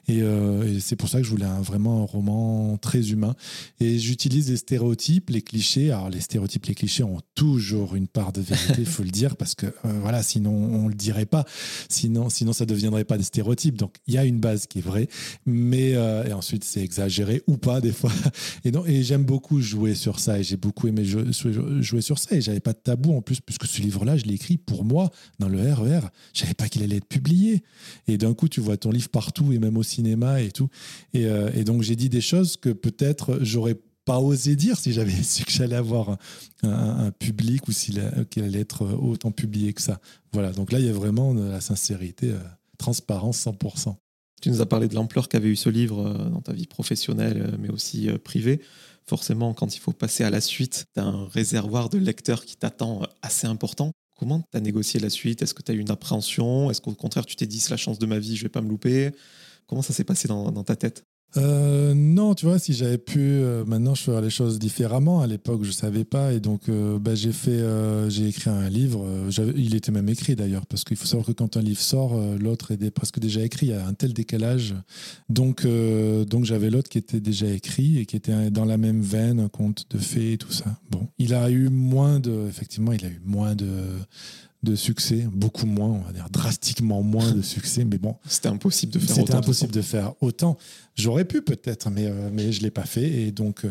Et, euh, et c'est pour ça que je voulais un- vraiment un roman très humain. Et j'utilise les stéréotypes, les clichés. Alors, les stéréotypes, les clichés ont toujours une part de vérité, il [laughs] faut le dire, parce que euh, voilà, sinon on le dirait pas. Sinon, sinon ça ne deviendrait pas des stéréotypes. Donc, il y a une base qui est vraie, mais euh, et ensuite c'est exagéré ou pas des fois. [laughs] Et, et j'aime beaucoup jouer sur ça et j'ai beaucoup aimé jou- jou- jouer sur ça et j'avais pas de tabou en plus puisque ce livre-là, je l'ai écrit pour moi dans le RER. Je savais pas qu'il allait être publié. Et d'un coup, tu vois ton livre partout et même au cinéma et tout. Et, euh, donc j'ai dit des choses que peut-être j'aurais pas osé dire si j'avais su que j'allais avoir un, public ou s'il qu'il allait être autant publié que ça. Voilà, donc là, il y a vraiment de la sincérité, euh, transparence 100%. Tu nous as parlé de l'ampleur qu'avait eu ce livre euh, dans ta vie professionnelle, euh, mais aussi euh, privée. Forcément, quand il faut passer à la suite, tu as un réservoir de lecteurs qui t'attend euh, assez important. Comment tu as négocié la suite? Est-ce que tu as eu une appréhension? Est-ce qu'au contraire, tu t'es dit, c'est la chance de ma vie, je vais pas me louper? Comment ça s'est passé dans ta tête? Euh, non, tu vois, si j'avais pu, euh, maintenant je ferais les choses différemment. À l'époque, je savais pas, et donc euh, bah, j'ai fait, j'ai écrit un livre. il était même écrit d'ailleurs, parce qu'il faut savoir que quand un livre sort, l'autre est presque déjà écrit. Il y a un tel décalage. Donc, donc j'avais l'autre qui était déjà écrit et qui était dans la même veine, un conte de fées et tout ça. Bon, il a eu moins de, effectivement, il a eu moins de de succès, beaucoup moins, on va dire drastiquement moins de succès, mais bon, [laughs] C'était impossible de faire c'était de impossible de faire autant. J'aurais pu peut-être, mais, euh, mais je ne l'ai pas fait. Et donc, euh,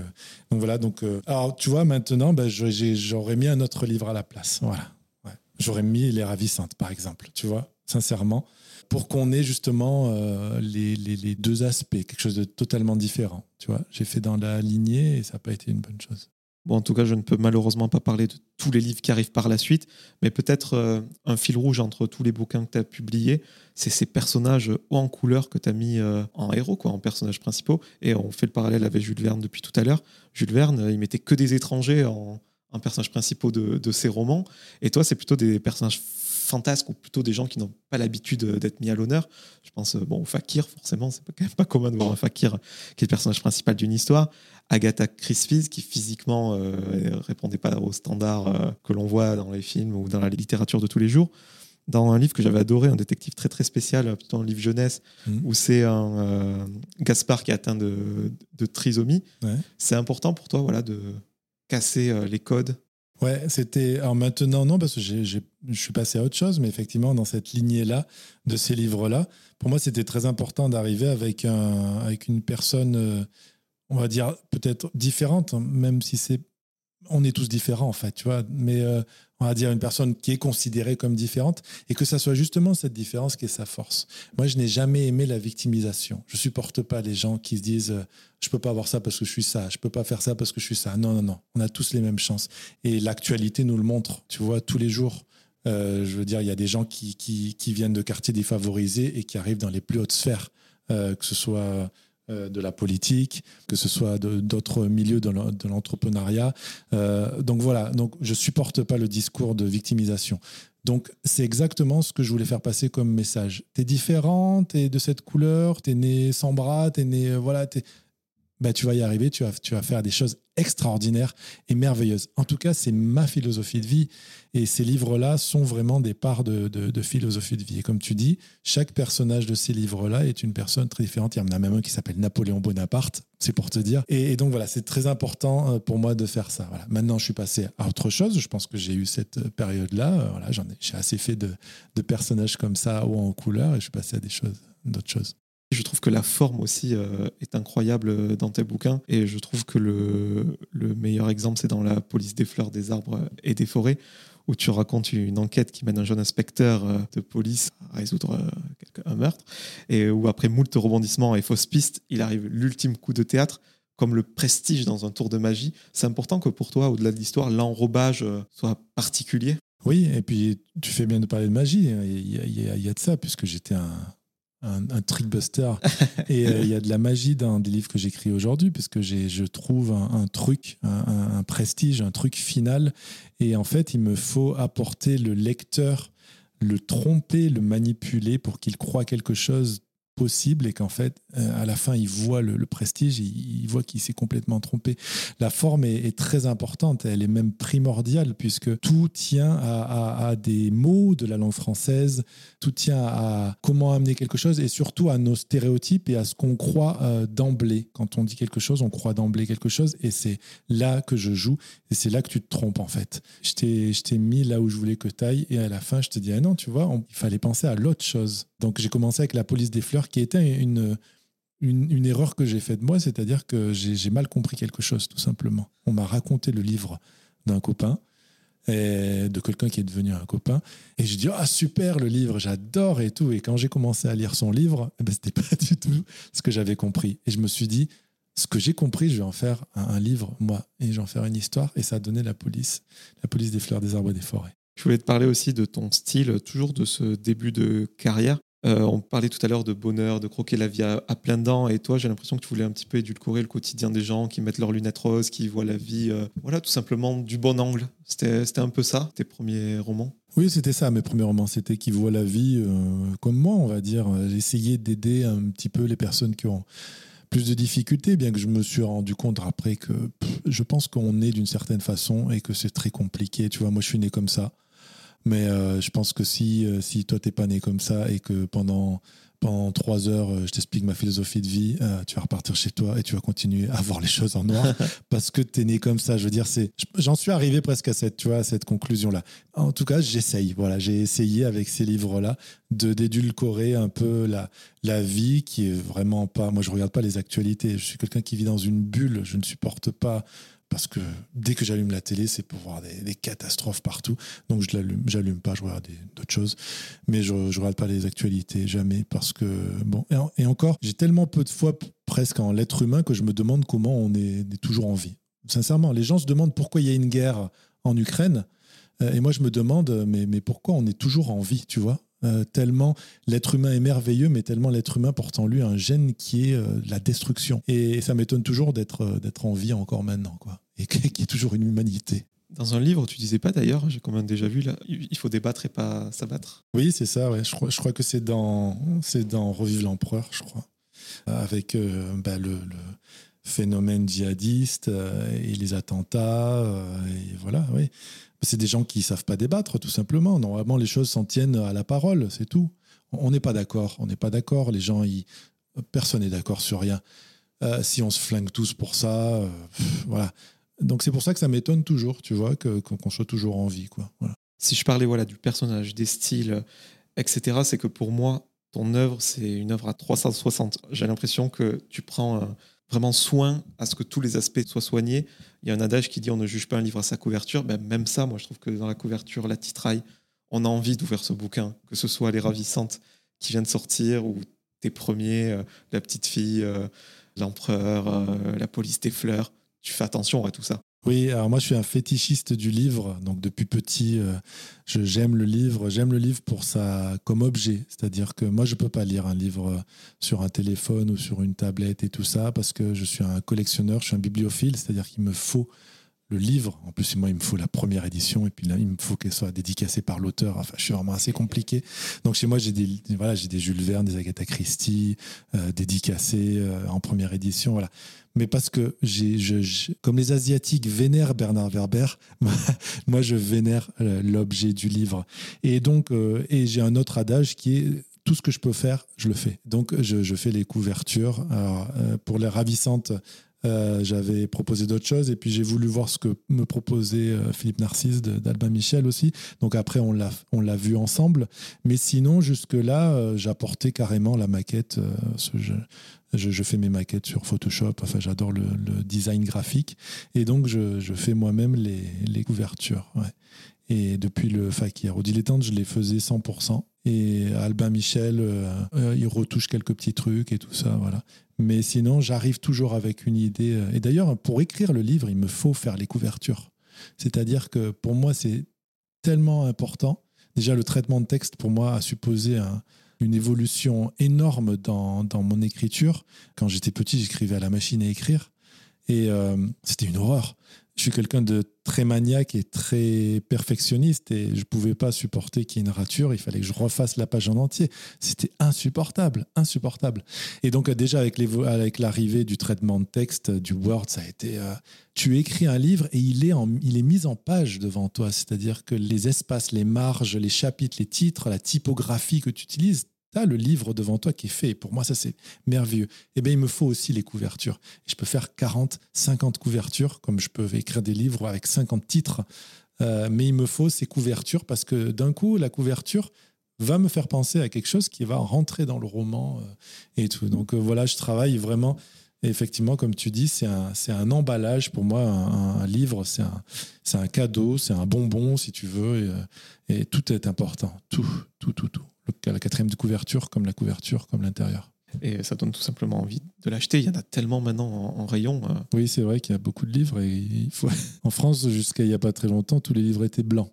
donc voilà. Donc, euh, alors, tu vois, maintenant, ben, j'aurais mis un autre livre à la place. Voilà. Ouais. J'aurais mis Les Ravissantes, par exemple, tu vois, sincèrement, pour qu'on ait justement les, les- les deux aspects, quelque chose de totalement différent. Tu vois, j'ai fait dans la lignée et ça n'a pas été une bonne chose. Bon, en tout cas, je ne peux malheureusement pas parler de tous les livres qui arrivent par la suite, mais peut-être euh, un fil rouge entre tous les bouquins que tu as publiés, c'est ces personnages hauts en couleur que tu as mis euh, en héros, quoi, en personnages principaux. Et on fait le parallèle avec Jules Verne depuis tout à l'heure. Jules Verne, euh, il mettait que des étrangers en, personnages principaux de, de ses romans. Et toi, c'est plutôt des personnages fantasques ou plutôt des gens qui n'ont pas l'habitude d'être mis à l'honneur. Je pense bon, au fakir, forcément, c'est quand même pas commun de voir un fakir qui est le personnage principal d'une histoire. Agatha Christie, qui physiquement euh, répondait pas aux standards euh, que l'on voit dans les films ou dans la littérature de tous les jours. Dans un livre que j'avais adoré, un détective très très spécial, euh, plutôt un livre jeunesse, Mhm. où c'est un euh, Gaspard qui est atteint de, de trisomie. Ouais. C'est important pour toi voilà, de casser les codes? Ouais, c'était. Alors maintenant, non, parce que j'ai- j'ai- je suis passé à autre chose, mais effectivement, dans cette lignée-là, de ces livres-là, pour moi, c'était très important d'arriver avec, un, avec une personne, on va dire, peut-être différente, hein, même si c'est on est tous différents en fait, tu vois. Mais euh, on va dire une personne qui est considérée comme différente et que ça soit justement cette différence qui est sa force. Moi, je n'ai jamais aimé la victimisation. Je supporte pas les gens qui se disent euh, je peux pas avoir ça parce que je suis ça, je peux pas faire ça parce que je suis ça. Non, non, non. On a tous les mêmes chances. Et l'actualité nous le montre, tu vois, tous les jours. Euh, je veux dire, il y a des gens qui, qui, qui, viennent de quartiers défavorisés et qui arrivent dans les plus hautes sphères, que ce soit euh, de la politique, que ce soit d'autres milieux de l'entrepreneuriat. Euh, donc voilà, donc je supporte pas le discours de victimisation. Donc c'est exactement ce que je voulais faire passer comme message. T'es différent, t'es de cette couleur, t'es né sans bras, t'es né euh, voilà, es, bah, tu vas y arriver, tu vas, tu vas faire des choses extraordinaires et merveilleuses. En tout cas, c'est ma philosophie de vie. Et ces livres-là sont vraiment des parts de, de, philosophie de vie. Et comme tu dis, chaque personnage de ces livres-là est une personne très différente. Il y en a même un qui s'appelle Napoléon Bonaparte, c'est pour te dire. Et, donc voilà, c'est très important euh, pour moi de faire ça. Voilà. Maintenant, je suis passé à autre chose. Je pense que j'ai eu cette euh, période-là. Euh, voilà, j'en ai, j'ai assez fait de, de personnages comme ça ou en couleur et je suis passé à des choses, d'autres choses. Je trouve que la forme aussi euh, est incroyable euh, dans tes bouquins et je trouve que le, meilleur exemple c'est dans la police des fleurs, des arbres et des forêts où tu racontes une enquête qui mène un jeune inspecteur euh, de police à résoudre un meurtre et où après moult rebondissements et fausses pistes, il arrive l'ultime coup de théâtre comme le prestige dans un tour de magie. C'est important que pour toi, au-delà de l'histoire, l'enrobage soit particulier. Oui, et puis tu fais bien de parler de magie. Il y y a de ça, puisque j'étais un, un, trickbuster. [laughs] et euh, il y a de la magie dans des livres que j'écris aujourd'hui, parce que je trouve un, truc, un, un, prestige, un truc final. Et en fait, il me faut apporter le lecteur, le tromper, le manipuler pour qu'il croit quelque chose possible et qu'en fait, euh, à la fin, il voit le, prestige, il, voit qu'il s'est complètement trompé. La forme est, très importante, elle est même primordiale puisque tout tient à, des mots de la langue française, tout tient à comment amener quelque chose et surtout à nos stéréotypes et à ce qu'on croit euh, d'emblée. Quand on dit quelque chose, on croit d'emblée quelque chose et c'est là que je joue et c'est là que tu te trompes en fait. Je t'ai mis là où je voulais que tu ailles et à la fin, je te dis, ah non, tu vois, il fallait penser à l'autre chose. Donc j'ai commencé avec la police des fleurs qui était une, une, erreur que j'ai faite moi, c'est-à-dire que j'ai mal compris quelque chose tout simplement. On m'a raconté le livre d'un copain, de quelqu'un qui est devenu un copain, et je dis ah super le livre, j'adore et tout. Et quand j'ai commencé à lire son livre, eh ben, c'était [laughs] pas du tout ce que j'avais compris. Et je me suis dit ce que j'ai compris, je vais en faire un, un livre moi, et je vais en faire une histoire. Et ça a donné la police, la police des fleurs, des arbres et des forêts. Je voulais te parler aussi de ton style, toujours de ce début de carrière. Euh, on parlait tout à l'heure de bonheur, de croquer la vie à, plein dents. Et toi, j'ai l'impression que tu voulais un petit peu édulcorer le quotidien des gens qui mettent leurs lunettes roses, qui voient la vie, euh, voilà, tout simplement du bon angle. C'était un peu ça, tes premiers romans? Oui, c'était ça, mes premiers romans. C'était qui voient la vie euh, comme moi, on va dire. Essayé d'aider un petit peu les personnes qui ont plus de difficultés, bien que je me suis rendu compte après que je pense qu'on est d'une certaine façon et que c'est très compliqué. Tu vois, moi, je suis né comme ça. Mais euh, je pense que si, euh, si toi, t'es pas né comme ça et que pendant, pendant trois heures, euh, je t'explique ma philosophie de vie, tu vas repartir chez toi et tu vas continuer à voir les choses en noir [laughs] parce que tu es né comme ça. Je veux dire, c'est, j'en suis arrivé presque à cette, tu vois, à cette conclusion-là. En tout cas, j'essaye. Voilà, j'ai essayé avec ces livres-là de d'édulcorer un peu la, la vie qui est vraiment pas. Moi, je regarde pas les actualités. Je suis quelqu'un qui vit dans une bulle. Je ne supporte pas parce que dès que j'allume la télé, c'est pour voir des, catastrophes partout. Donc je l'allume, j'allume pas, je regarde d'autres choses, mais je, ne regarde pas les actualités jamais parce que bon et, encore, j'ai tellement peu de foi presque en l'être humain que je me demande comment on est, toujours en vie. Sincèrement, les gens se demandent pourquoi il y a une guerre en Ukraine. Euh, et moi, je me demande, mais, mais pourquoi on est toujours en vie, tu vois? Euh, tellement l'être humain est merveilleux, mais tellement l'être humain porte en lui un gène qui est euh, la destruction. Et ça m'étonne toujours d'être euh, d'être en vie encore maintenant, quoi. Et qu'il y ait toujours une humanité. Dans un livre, tu disais pas d'ailleurs, j'ai quand même déjà vu là, il faut débattre et pas s'abattre. Oui, c'est ça. Ouais. Je crois, je crois que c'est dans dans Revive l'empereur, je crois, avec bah, le, phénomène djihadiste et les attentats et voilà. Oui c'est des gens qui ne savent pas débattre, tout simplement. Normalement, les choses s'en tiennent à la parole, c'est tout. On n'est pas d'accord. On n'est pas d'accord. Les gens, personne n'est d'accord sur rien. Euh, si on se flingue tous pour ça, euh, voilà. Donc c'est pour ça que ça m'étonne toujours, tu vois, qu'on soit toujours en vie, quoi. Si je parlais voilà du personnage, des styles, etc., c'est que pour moi, ton œuvre, c'est une œuvre à 360. J'ai l'impression que tu prends vraiment soin à ce que tous les aspects soient soignés. Il y a un adage qui dit on ne juge pas un livre à sa couverture. Ben, même ça, moi, je trouve que dans la couverture, la titraille, on a envie d'ouvrir ce bouquin, que ce soit Les Ravissantes qui viennent sortir ou tes premiers, euh, La petite fille, euh, L'Empereur, euh, La police des fleurs. Tu fais attention à tout ça. Oui, alors moi je suis un fétichiste du livre, donc depuis petit, j'aime le livre, j'aime le livre pour ça comme objet, c'est-à-dire que moi je peux pas lire un livre sur un téléphone ou sur une tablette et tout ça parce que je suis un collectionneur, je suis un bibliophile, c'est-à-dire qu'il me faut le livre. En plus, moi, il me faut la première édition et puis là, il me faut qu'elle soit dédicacée par l'auteur. Enfin, je suis vraiment assez compliqué. Donc, chez moi, j'ai des, voilà, j'ai des Jules Verne, des Agatha Christie, euh, dédicacés euh, en première édition. Voilà. Mais parce que j'ai, je, comme les Asiatiques vénèrent Bernard Werber, [laughs] moi, je vénère euh, l'objet du livre. Et donc, et j'ai un autre adage qui est tout ce que je peux faire, je le fais. Donc, je, je fais les couvertures. Pour les ravissantes euh, j'avais proposé d'autres choses et puis j'ai voulu voir ce que me proposait euh, Philippe Narcisse d'Albin Michel aussi. Donc après, on l'a, on l'a vu ensemble. Mais sinon, jusque-là, euh, j'apportais carrément la maquette. je, fais mes maquettes sur Photoshop. Enfin, j'adore le, design graphique. Et donc, je, fais moi-même les, les couvertures. Et depuis le Fakir au dilettante, je les faisais 100%. Et Albin Michel, il retouche quelques petits trucs et tout ça. Voilà. Mais sinon, j'arrive toujours avec une idée. Euh, et d'ailleurs, pour écrire le livre, il me faut faire les couvertures. C'est-à-dire que pour moi, c'est tellement important. Déjà, le traitement de texte, pour moi, a supposé une évolution énorme dans, dans mon écriture. Quand j'étais petit, j'écrivais à la machine à écrire. Et euh, c'était une horreur je suis quelqu'un de très maniaque et très perfectionniste et je ne pouvais pas supporter qu'il y ait une rature. Il fallait que je refasse la page en entier. C'était insupportable, insupportable. Et donc déjà avec, l'arrivée du traitement de texte du Word, ça a été. Euh, tu écris un livre et il est mis en page devant toi. C'est-à-dire que les espaces, les marges, les chapitres, les titres, la typographie que tu utilises, le livre devant toi qui est fait. Pour moi, ça, c'est merveilleux. Eh bien, il me faut aussi les couvertures. Je peux faire 40, 50 couvertures, comme je peux écrire des livres avec 50 titres. Euh, mais il me faut ces couvertures parce que d'un coup, la couverture va me faire penser à quelque chose qui va rentrer dans le roman euh, et tout. Donc euh, voilà, je travaille vraiment. effectivement, comme tu dis, c'est un, un, emballage. Pour moi, un, livre, c'est un, un, cadeau, c'est un bonbon, si tu veux. Et tout est important. Tout, tout, tout, tout la quatrième de couverture, comme la couverture, comme l'intérieur. Et ça donne tout simplement envie de l'acheter. Il y en a tellement maintenant en, rayon. Euh. Oui, c'est vrai qu'il y a beaucoup de livres. Et il faut... [laughs] en France, jusqu'à il n'y a pas très longtemps, tous les livres étaient blancs.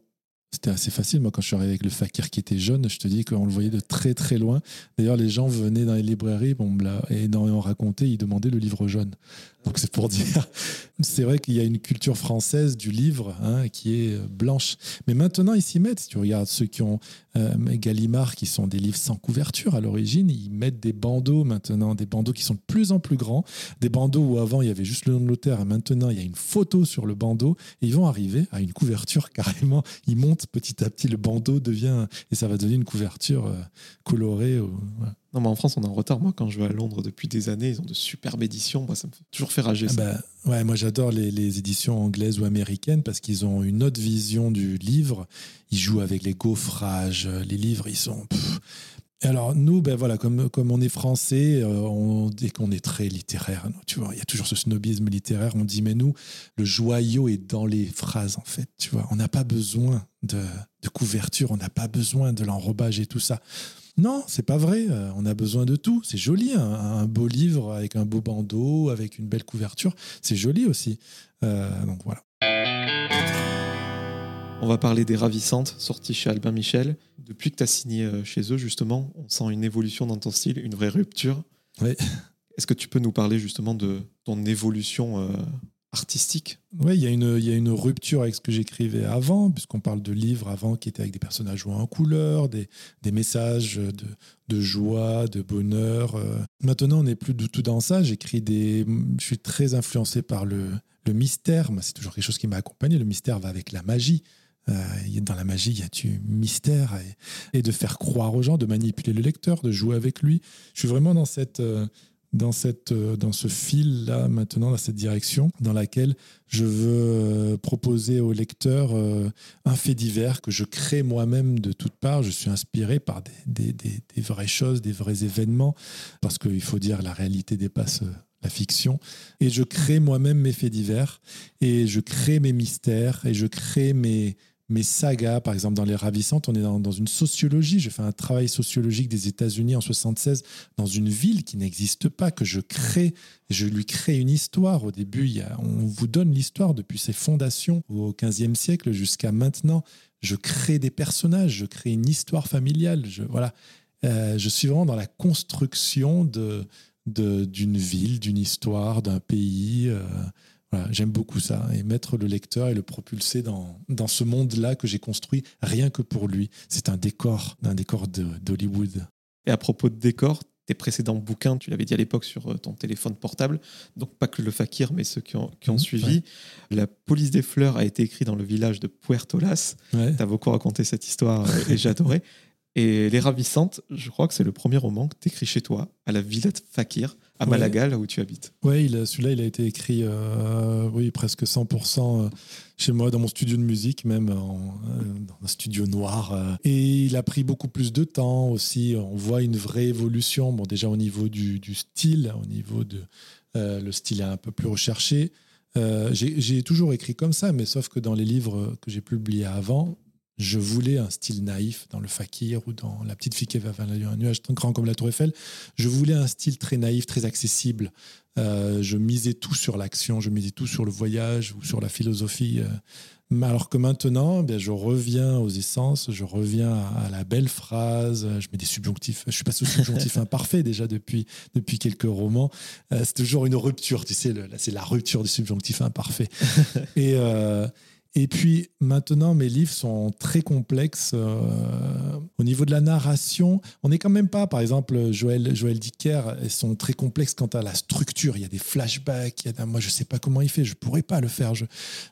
C'était assez facile. Moi, quand je suis arrivé avec le fakir qui était jaune, je te dis qu'on le voyait de très très loin. D'ailleurs, les gens venaient dans les librairies bon, et dans on racontait, ils demandaient le livre jaune. Donc c'est pour [laughs] dire, c'est vrai qu'il y a une culture française du livre hein, qui est euh, blanche. Mais maintenant, ils s'y mettent. Si tu regardes ceux qui ont euh, Gallimard, qui sont des livres sans couverture à l'origine, ils mettent des bandeaux maintenant, des bandeaux qui sont de plus en plus grands, des bandeaux où avant il y avait juste le nom de l'auteur et maintenant il y a une photo sur le bandeau. Et ils vont arriver à une couverture [laughs] carrément. Ils montent petit à petit, le bandeau devient et ça va devenir une couverture euh, colorée. Non, mais en France, on est en retard. Moi, quand je vais à Londres depuis des années, ils ont de superbes éditions. Moi, ça me fait toujours fait rager. Ah bah, ouais, moi, j'adore les, éditions anglaises ou américaines parce qu'ils ont une autre vision du livre. Ils jouent avec les gaufrages. Les livres, ils sont. Alors nous, ben voilà, comme, comme on est français, euh, on qu'on est très littéraire. Tu vois, il y a toujours ce snobisme littéraire. On dit mais nous, le joyau est dans les phrases en fait. Tu vois, on n'a pas besoin de, de couverture, on n'a pas besoin de l'enrobage et tout ça. Non, c'est pas vrai. Euh, on a besoin de tout. C'est joli, un, beau livre avec un beau bandeau, avec une belle couverture. C'est joli aussi. Euh, donc voilà. On va parler des Ravissantes, sorties chez Albin Michel. Depuis que tu as signé euh, chez eux, justement, on sent une évolution dans ton style, une vraie rupture. Oui. Est-ce que tu peux nous parler justement de ton évolution artistique? Oui, il y, a une, il y a une rupture avec ce que j'écrivais avant, puisqu'on parle de livres avant qui étaient avec des personnages en couleur, des, des messages de, de, joie, de bonheur. Euh. Maintenant, on n'est plus du tout dans ça. J'écris des. Je suis très influencé par le, le mystère. C'est toujours quelque chose qui m'a accompagné. Le mystère va avec la magie. Euh, dans la magie, il y a du mystère et, de faire croire aux gens, de manipuler le lecteur, de jouer avec lui? Je suis vraiment dans cette. Euh, dans, cette, euh, dans ce fil-là, maintenant, dans cette direction, dans laquelle je veux euh, proposer au lecteur un fait divers que je crée moi-même de toutes parts. Je suis inspiré par des, des, des, vraies choses, des vrais événements, parce qu'il faut dire la réalité dépasse la fiction, et je crée moi-même mes faits divers, et je crée mes mystères, et je crée mes, mes sagas. Par exemple, dans Les Ravissantes, on est dans, une sociologie. Je fais un travail sociologique des États-Unis en 76 dans une ville qui n'existe pas, que je crée. Je lui crée une histoire. Au début, on vous donne l'histoire depuis ses fondations au 15e siècle jusqu'à maintenant. Je crée des personnages, je crée une histoire familiale. Je, voilà. Euh, je suis vraiment dans la construction de, d'une ville, d'une histoire, d'un pays. Euh, J'aime beaucoup ça et mettre le lecteur et le propulser dans, dans ce monde-là que j'ai construit rien que pour lui. C'est un décor, un décor d'Hollywood. Et à propos de décor, tes précédents bouquins, tu l'avais dit à l'époque sur euh, ton téléphone portable, donc pas que le fakir, mais ceux qui ont, qui ont mmh, suivi. La police des fleurs a été écrite dans le village de Puerto Las. Tu as beaucoup raconté cette histoire euh, et j'adorais. [laughs] Et Les Ravissantes, je crois que c'est le premier roman que tu écris chez toi, à la Villette Fakir, à Malaga, là où tu habites. Oui, celui-là, il a été écrit euh, oui, presque 100% euh, chez moi, dans mon studio de musique, même en, euh, dans un studio noir. Et il a pris beaucoup plus de temps aussi. On voit une vraie évolution, bon, déjà au niveau du, du style, au niveau de. le style est un peu plus recherché. j'ai toujours écrit comme ça, mais sauf que dans les livres que j'ai publiés avant, je voulais un style naïf dans le fakir ou dans La petite fille qui avait un nuage grand comme la tour Eiffel. Je voulais un style très naïf, très accessible. Euh, je misais tout sur l'action, je misais tout sur le voyage ou sur la philosophie. Euh. alors que maintenant, eh je reviens aux essences, je reviens à, la belle phrase, je mets des subjonctifs. Je suis passé au subjonctif [laughs] imparfait déjà depuis, depuis quelques romans. Euh, c'est toujours une rupture, tu sais, c'est la rupture du subjonctif imparfait. [laughs] Et, et puis maintenant, mes livres sont très complexes euh, au niveau de la narration. On n'est quand même pas, par exemple, Joël, Joël Dicker, elles sont très complexes quant à la structure. Il y a des flashbacks. Il y a, moi, je ne sais pas comment il fait. Je ne pourrais pas le faire. Je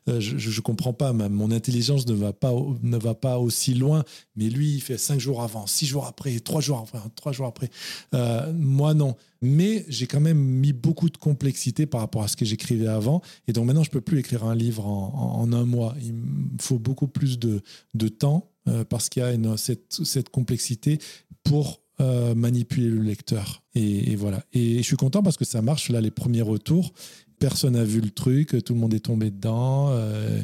ne euh, je, comprends pas. mon intelligence ne va, pas, ne va pas aussi loin. Mais lui, il fait cinq jours avant, six jours après, trois jours après, trois jours après. Euh, moi, non. Mais j'ai quand même mis beaucoup de complexité par rapport à ce que j'écrivais avant. Et donc maintenant, je ne peux plus écrire un livre en, un mois. Il me faut beaucoup plus de, de temps euh, parce qu'il y a cette, cette, complexité pour euh, manipuler le lecteur. Et, voilà. Et je suis content parce que ça marche. Là, les premiers retours, personne n'a vu le truc, tout le monde est tombé dedans. Euh,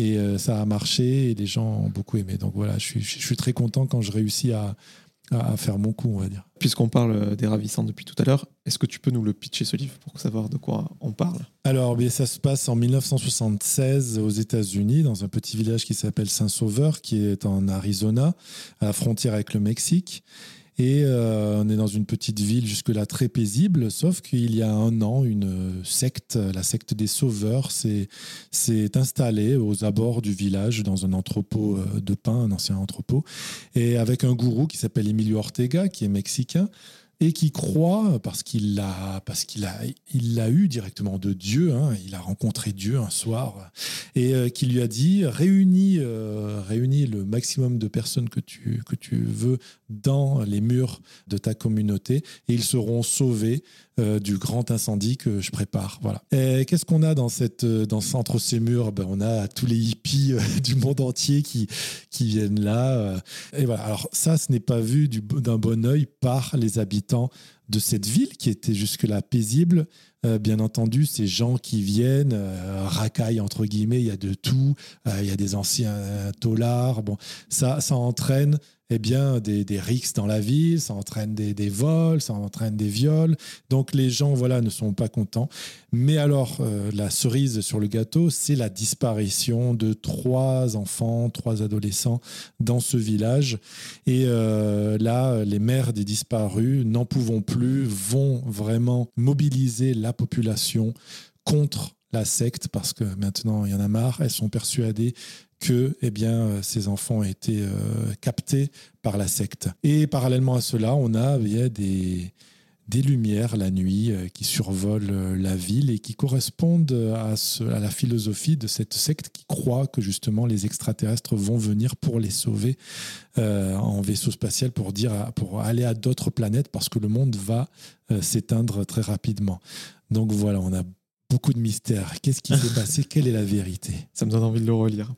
et ça a marché et les gens ont beaucoup aimé. Donc voilà, je suis, je suis très content quand je réussis à, à, faire mon coup, on va dire. Puisqu'on parle euh, des ravissants depuis tout à l'heure, est-ce que tu peux nous le pitcher ce livre pour savoir de quoi on parle? Alors, bien, ça se passe en 1976 aux États-Unis, dans un petit village qui s'appelle Saint-Sauveur, qui est en Arizona, à la frontière avec le Mexique. Et euh, on est dans une petite ville jusque-là très paisible, sauf qu'il y a un an, une secte, la secte des sauveurs, s'est installée aux abords du village dans un entrepôt euh, de pain, un ancien entrepôt, et avec un gourou qui s'appelle Emilio Ortega, qui est mexicain et qui croit parce qu'il l'a parce qu'il a il l'a eu directement de Dieu hein, il a rencontré Dieu un soir et euh, qui lui a dit réunis euh, réunis le maximum de personnes que tu que tu veux dans les murs de ta communauté et ils seront sauvés euh, du grand incendie que je prépare. Voilà. Qu'est-ce qu'on a dans cette, dans entre ces murs? Ben, On a tous les hippies [laughs] du monde entier qui, qui viennent là. et voilà. Alors ça, ce n'est pas vu d'un bon oeil par les habitants de cette ville qui était jusque-là paisible. Bien entendu, ces gens qui viennent racaillent entre guillemets, il y a de tout, il y a des anciens taulards. Bon, ça, ça entraîne eh bien, des, des rixes dans la ville, ça entraîne des, des, vols, ça entraîne des viols. Donc les gens, voilà, ne sont pas contents. Mais alors, euh, la cerise sur le gâteau, c'est la disparition de trois enfants, trois adolescents dans ce village. Et euh, là, les mères des disparus, n'en pouvant plus, vont vraiment mobiliser la population contre la secte parce que maintenant il y en a marre. Elles sont persuadées que eh bien, euh, ces enfants ont été euh, captés par la secte. Et parallèlement à cela, on a eh des, des lumières la nuit euh, qui survolent la ville et qui correspondent à, à, la philosophie de cette secte qui croit que justement les extraterrestres vont venir pour les sauver en vaisseau spatial pour, dire, pour aller à d'autres planètes parce que le monde va s'éteindre très rapidement. Donc voilà, on a beaucoup de mystères. Qu'est-ce qui s'est passé? Quelle est la vérité? Ça me donne envie de le relire.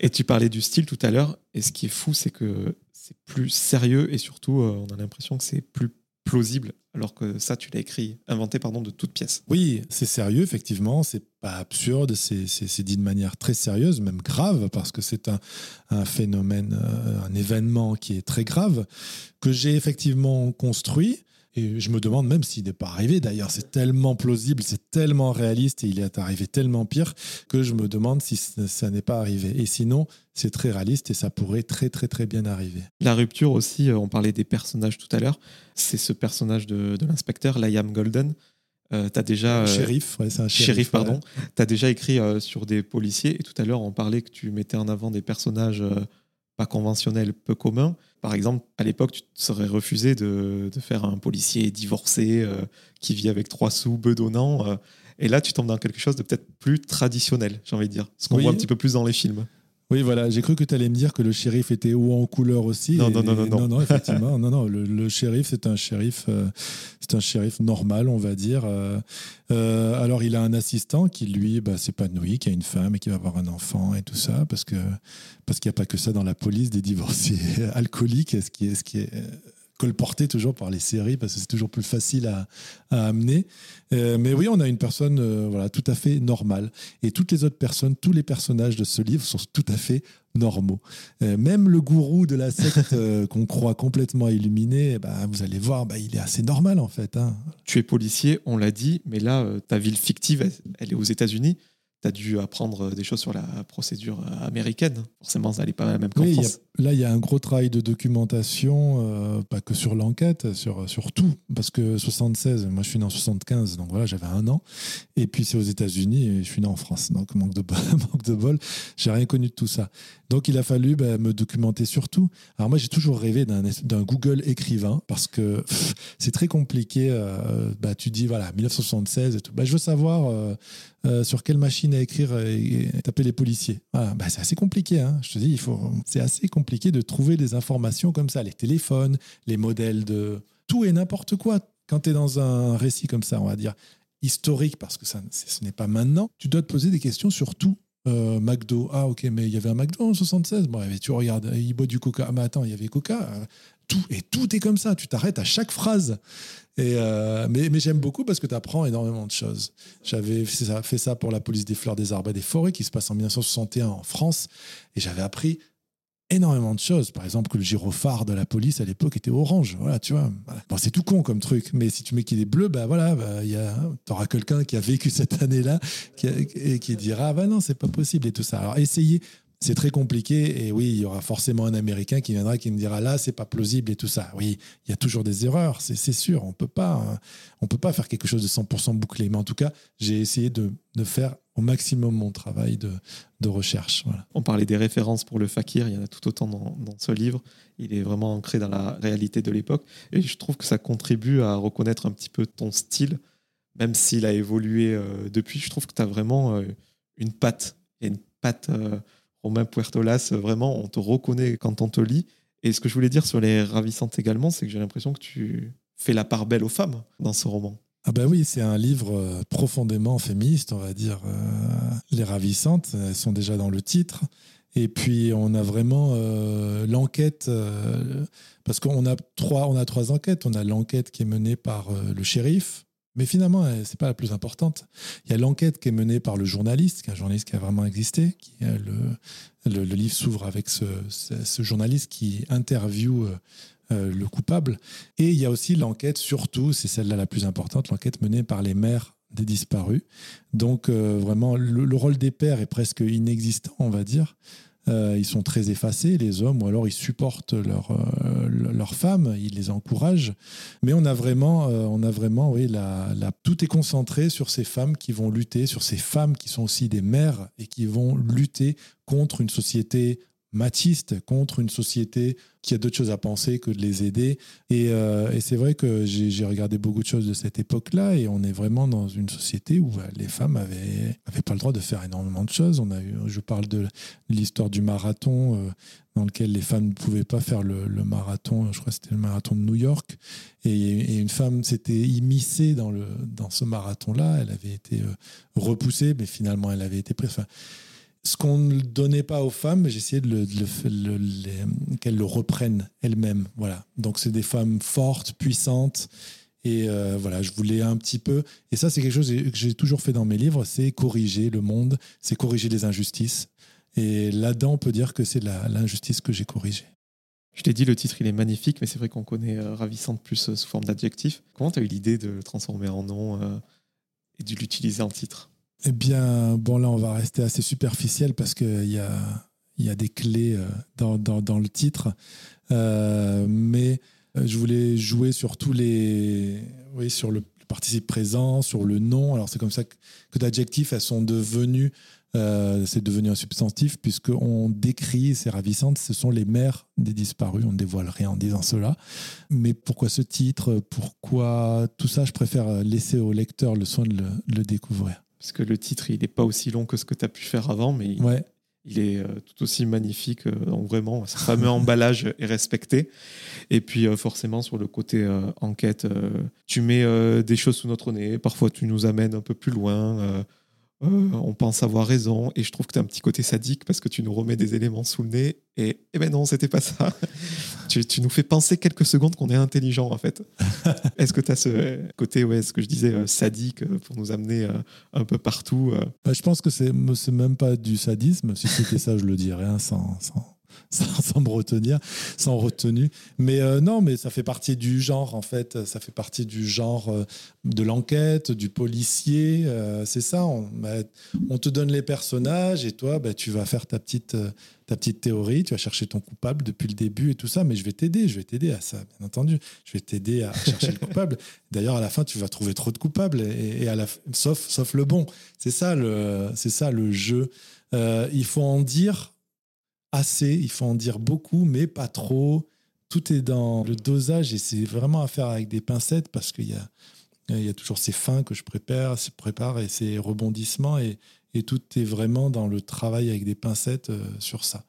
et tu parlais du style tout à l'heure. Et ce qui est fou, c'est que c'est plus sérieux et surtout, euh, on a l'impression que c'est plus plausible alors que ça, tu l'as écrit, inventé pardon, de toutes pièces. Oui, c'est sérieux, effectivement. C'est pas absurde, c'est dit de manière très sérieuse, même grave, parce que c'est un, un, phénomène, euh, un événement qui est très grave, que j'ai effectivement construit et je me demande même s'il n'est pas arrivé. D'ailleurs, c'est tellement plausible, c'est tellement réaliste et il est arrivé tellement pire que je me demande si ça n'est pas arrivé. Et sinon, c'est très réaliste et ça pourrait très très très bien arriver. La rupture aussi, euh, on parlait des personnages tout à l'heure. C'est ce personnage de, l'inspecteur, Liam Golden. Euh, as déjà euh, shérif, ouais, c'est un shérif, pardon. Tu as déjà écrit euh, sur des policiers et tout à l'heure on parlait que tu mettais en avant des personnages pas conventionnels, peu communs. Par exemple, à l'époque, tu te serais refusé de, faire un policier divorcé euh, qui vit avec trois sous, bedonnant. Euh. et là, tu tombes dans quelque chose de peut-être plus traditionnel, j'ai envie de dire. Ce qu'on voit un petit peu plus dans les films. Oui, voilà, j'ai cru que tu allais me dire que le shérif était haut en couleur aussi. Non, non, non, non, non, non, [laughs] effectivement, non, non, le, shérif, c'est un shérif, euh, c'est un shérif normal, on va dire. Euh, euh, alors, il a un assistant qui, lui, bah, s'épanouit, qui a une femme et qui va avoir un enfant et tout ça, parce que parce qu'il n'y a pas que ça dans la police des divorcés [laughs] alcooliques, ce qui est, ce qui est colporté toujours par les séries parce que c'est toujours plus facile à, amener. Euh, mais oui, on a une personne euh, voilà, tout à fait normale. Et toutes les autres personnes, tous les personnages de ce livre sont tout à fait normaux. Euh, même le gourou de la secte [laughs] qu'on croit complètement illuminé, bah, vous allez voir, bah, il est assez normal en fait. Hein. Tu es policier, on l'a dit, mais là, ta ville fictive, elle est aux États-Unis tu as dû apprendre des choses sur la procédure américaine. Forcément, ça n'est pas la même qu'en France. là, il y a un gros travail de documentation, euh, pas que sur l'enquête, sur, sur tout. Parce que 76, moi je suis né en 75, donc voilà, j'avais un an. Et puis c'est aux États-Unis et je suis né en France. Donc manque de, [laughs] manque de bol, j'ai rien connu de tout ça. Donc il a fallu bah, me documenter sur tout. Alors moi, j'ai toujours rêvé d'un Google écrivain parce que c'est très compliqué. Euh, bah, tu dis, voilà, 1976 et tout. Bah, je veux savoir. Euh, euh, sur quelle machine à écrire et, taper les policiers. Bah, c'est assez compliqué. Hein. Je te dis, il faut, c'est assez compliqué de trouver des informations comme ça, les téléphones, les modèles de tout et n'importe quoi. Quand tu es dans un récit comme ça, on va dire historique, parce que ça, ce n'est pas maintenant, tu dois te poser des questions sur tout. Euh, McDo, ah ok, mais il y avait un McDo en 76. Bon, tu regardes, il boit du Coca. Ah, mais attends, il y avait Coca. Et tout est comme ça. Tu t'arrêtes à chaque phrase. Et euh, mais, j'aime beaucoup parce que tu apprends énormément de choses. J'avais fait ça, pour la police des fleurs, des arbres et des forêts qui se passe en 1961 en France. Et j'avais appris énormément de choses. Par exemple, que le gyrophare de la police à l'époque était orange. Voilà, tu vois. C'est tout con comme truc, mais si tu mets qu'il est bleu, bah voilà, bah, tu auras quelqu'un qui a vécu cette année-là et qui dira ah bah non, c'est pas possible et tout ça. Alors essayez c'est très compliqué. Et oui, il y aura forcément un Américain qui viendra qui me dira là, c'est pas plausible et tout ça. Oui, il y a toujours des erreurs, c'est sûr. On peut pas, hein. on peut pas faire quelque chose de 100% bouclé. Mais en tout cas, j'ai essayé de, faire au maximum mon travail de, recherche. On parlait des références pour le fakir, il y en a tout autant dans, dans ce livre. Il est vraiment ancré dans la réalité de l'époque. Et je trouve que ça contribue à reconnaître un petit peu ton style, même s'il a évolué euh, depuis. Je trouve que tu as vraiment euh, une patte. et une patte. Euh, Romain Puertolas, vraiment, on te reconnaît quand on te lit. Et ce que je voulais dire sur les ravissantes également, c'est que j'ai l'impression que tu fais la part belle aux femmes dans ce roman. Ah ben oui, c'est un livre euh, profondément féministe, on va dire. Euh, les ravissantes, elles sont déjà dans le titre. Et puis on a vraiment euh, l'enquête, parce qu'on a trois, on a trois enquêtes. On a l'enquête qui est menée par le shérif, mais finalement, c'est pas la plus importante. Il y a l'enquête qui est menée par le journaliste, qui est un journaliste qui a vraiment existé. Le, livre s'ouvre avec ce, journaliste qui interviewe euh, le coupable. Et il y a aussi l'enquête, surtout, c'est celle-là la plus importante, l'enquête menée par les mères des disparus. Donc euh, vraiment, le, rôle des pères est presque inexistant, on va dire. Euh, ils sont très effacés, les hommes, ou alors ils supportent leurs leur euh, femmes, ils les encouragent. Mais on a vraiment, euh, on a vraiment oui, la, la, tout est concentré sur ces femmes qui vont lutter, sur ces femmes qui sont aussi des mères et qui vont lutter contre une société matiste contre une société qui a d'autres choses à penser que de les aider. Et, euh, c'est vrai que j'ai regardé beaucoup de choses de cette époque-là et on est vraiment dans une société où bah, les femmes avaient, avaient pas le droit de faire énormément de choses. On a eu, je parle de l'histoire du marathon euh, dans lequel les femmes ne pouvaient pas faire le, marathon, je crois que c'était le marathon de New York. Et, une femme s'était immiscée dans, le, dans ce marathon-là. Elle avait été euh, repoussée, mais finalement elle avait été prise. Ce qu'on ne donnait pas aux femmes, j'essayais qu'elles le reprennent elles-mêmes. Voilà. Donc c'est des femmes fortes, puissantes Et euh, voilà, je voulais un petit peu. Et ça, c'est quelque chose que j'ai toujours fait dans mes livres c'est corriger le monde, c'est corriger les injustices. Et là-dedans, on peut dire que c'est l'injustice que j'ai corrigée. Je t'ai dit, le titre, il est magnifique, mais c'est vrai qu'on connaît euh, Ravissante plus euh, sous forme d'adjectif. Comment tu as eu l'idée de le transformer en nom et de l'utiliser en titre? Eh bien, bon, là, on va rester assez superficiel parce qu'il y a, y a des clés dans, dans, dans le titre. mais euh, je voulais jouer sur tous les. Oui, sur le participe présent, sur le nom. Alors, c'est comme ça que, que d'adjectifs, elles sont devenues. Euh, c'est devenu un substantif puisqu'on décrit, c'est ravissant, ce sont les mères des disparus, on ne dévoile rien en disant cela. Mais pourquoi ce titre? Pourquoi tout ça? Je préfère laisser au lecteur le soin de le, le découvrir. Parce que le titre, il n'est pas aussi long que ce que tu as pu faire avant, mais ouais il est euh, tout aussi magnifique. Euh, donc vraiment, ce fameux emballage est respecté. Et puis euh, forcément, sur le côté enquête, tu mets des choses sous notre nez. Parfois, tu nous amènes un peu plus loin. Euh, on pense avoir raison, et je trouve que tu as un petit côté sadique parce que tu nous remets des éléments sous le nez, et eh ben non, c'était pas ça. [laughs] tu, nous fais penser quelques secondes qu'on est intelligent en fait. [laughs] est-ce que tu as ce côté, ouais, ce que je disais, euh, sadique euh, pour nous amener un peu partout bah, Je pense que c'est même pas du sadisme, si c'était ça, je le dirais, hein, sans, sans, [laughs] sans, me retenir, sans retenue. Mais euh, non, mais ça fait partie du genre, en fait. Ça fait partie du genre euh, de l'enquête, du policier. Euh, c'est ça. On, bah, on, te donne les personnages et toi, bah, tu vas faire ta petite, ta petite théorie. Tu vas chercher ton coupable depuis le début et tout ça. Mais je vais t'aider. Je vais t'aider à ça, bien entendu. Je vais t'aider à chercher le [laughs] coupable. D'ailleurs, à la fin, tu vas trouver trop de coupables, et, sauf, sauf le bon. C'est ça le, c'est ça le jeu. il faut en dire assez, il faut en dire beaucoup, mais pas trop. Tout est dans le dosage et c'est vraiment à faire avec des pincettes parce qu'il y a, il y a toujours ces fins que je prépare, prépare et ces rebondissements et, et, tout est vraiment dans le travail avec des pincettes euh, sur ça.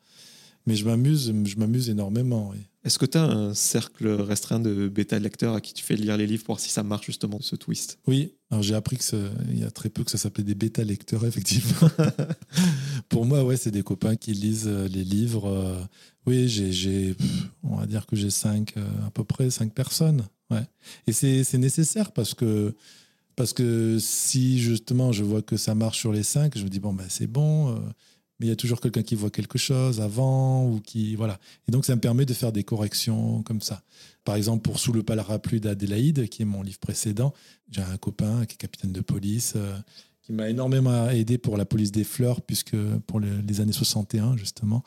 Mais je m'amuse, je m'amuse énormément. Est-ce que tu as un cercle restreint de bêta lecteurs à qui tu fais lire les livres pour voir si ça marche justement ce twist? Oui, j'ai appris qu'il y a très peu que ça s'appelait des bêta lecteurs [laughs] effectivement. [laughs] pour moi, ouais, c'est des copains qui lisent euh, les livres. Euh, oui, j'ai, on va dire que j'ai cinq, euh, à peu près cinq personnes. Ouais. Et c'est nécessaire parce que parce que si justement je vois que ça marche sur les cinq, je me dis bon ben c'est bon mais il y a toujours quelqu'un qui voit quelque chose avant ou qui voilà. Et donc ça me permet de faire des corrections comme ça. Par exemple, pour Sous le parapluie d'Adélaïde, qui est mon livre précédent, j'ai un copain qui est capitaine de police, euh, qui m'a énormément aidé pour la police des fleurs, puisque pour les années 61 justement,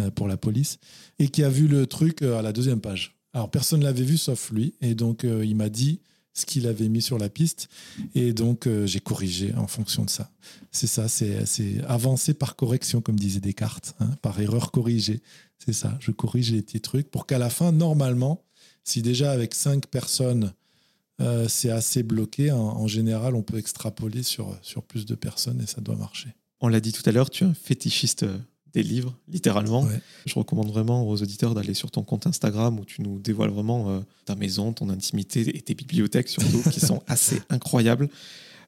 euh, pour la police, et qui a vu le truc euh, à la deuxième page. Alors personne ne l'avait vu sauf lui, et donc il m'a dit ce qu'il avait mis sur la piste. Et donc, euh, j'ai corrigé en fonction de ça. C'est ça, c'est avancer par correction, comme disait Descartes, hein, par erreur corrigée. C'est ça, je corrige les petits trucs pour qu'à la fin, normalement, si déjà avec cinq personnes, euh, c'est assez bloqué, en, général, on peut extrapoler sur, sur plus de personnes et ça doit marcher. On l'a dit tout à l'heure, tu es un fétichiste euh, des livres, littéralement. Je recommande vraiment aux auditeurs d'aller sur ton compte Instagram où tu nous dévoiles vraiment euh, ta maison, ton intimité et tes bibliothèques surtout, qui sont [laughs] assez incroyables.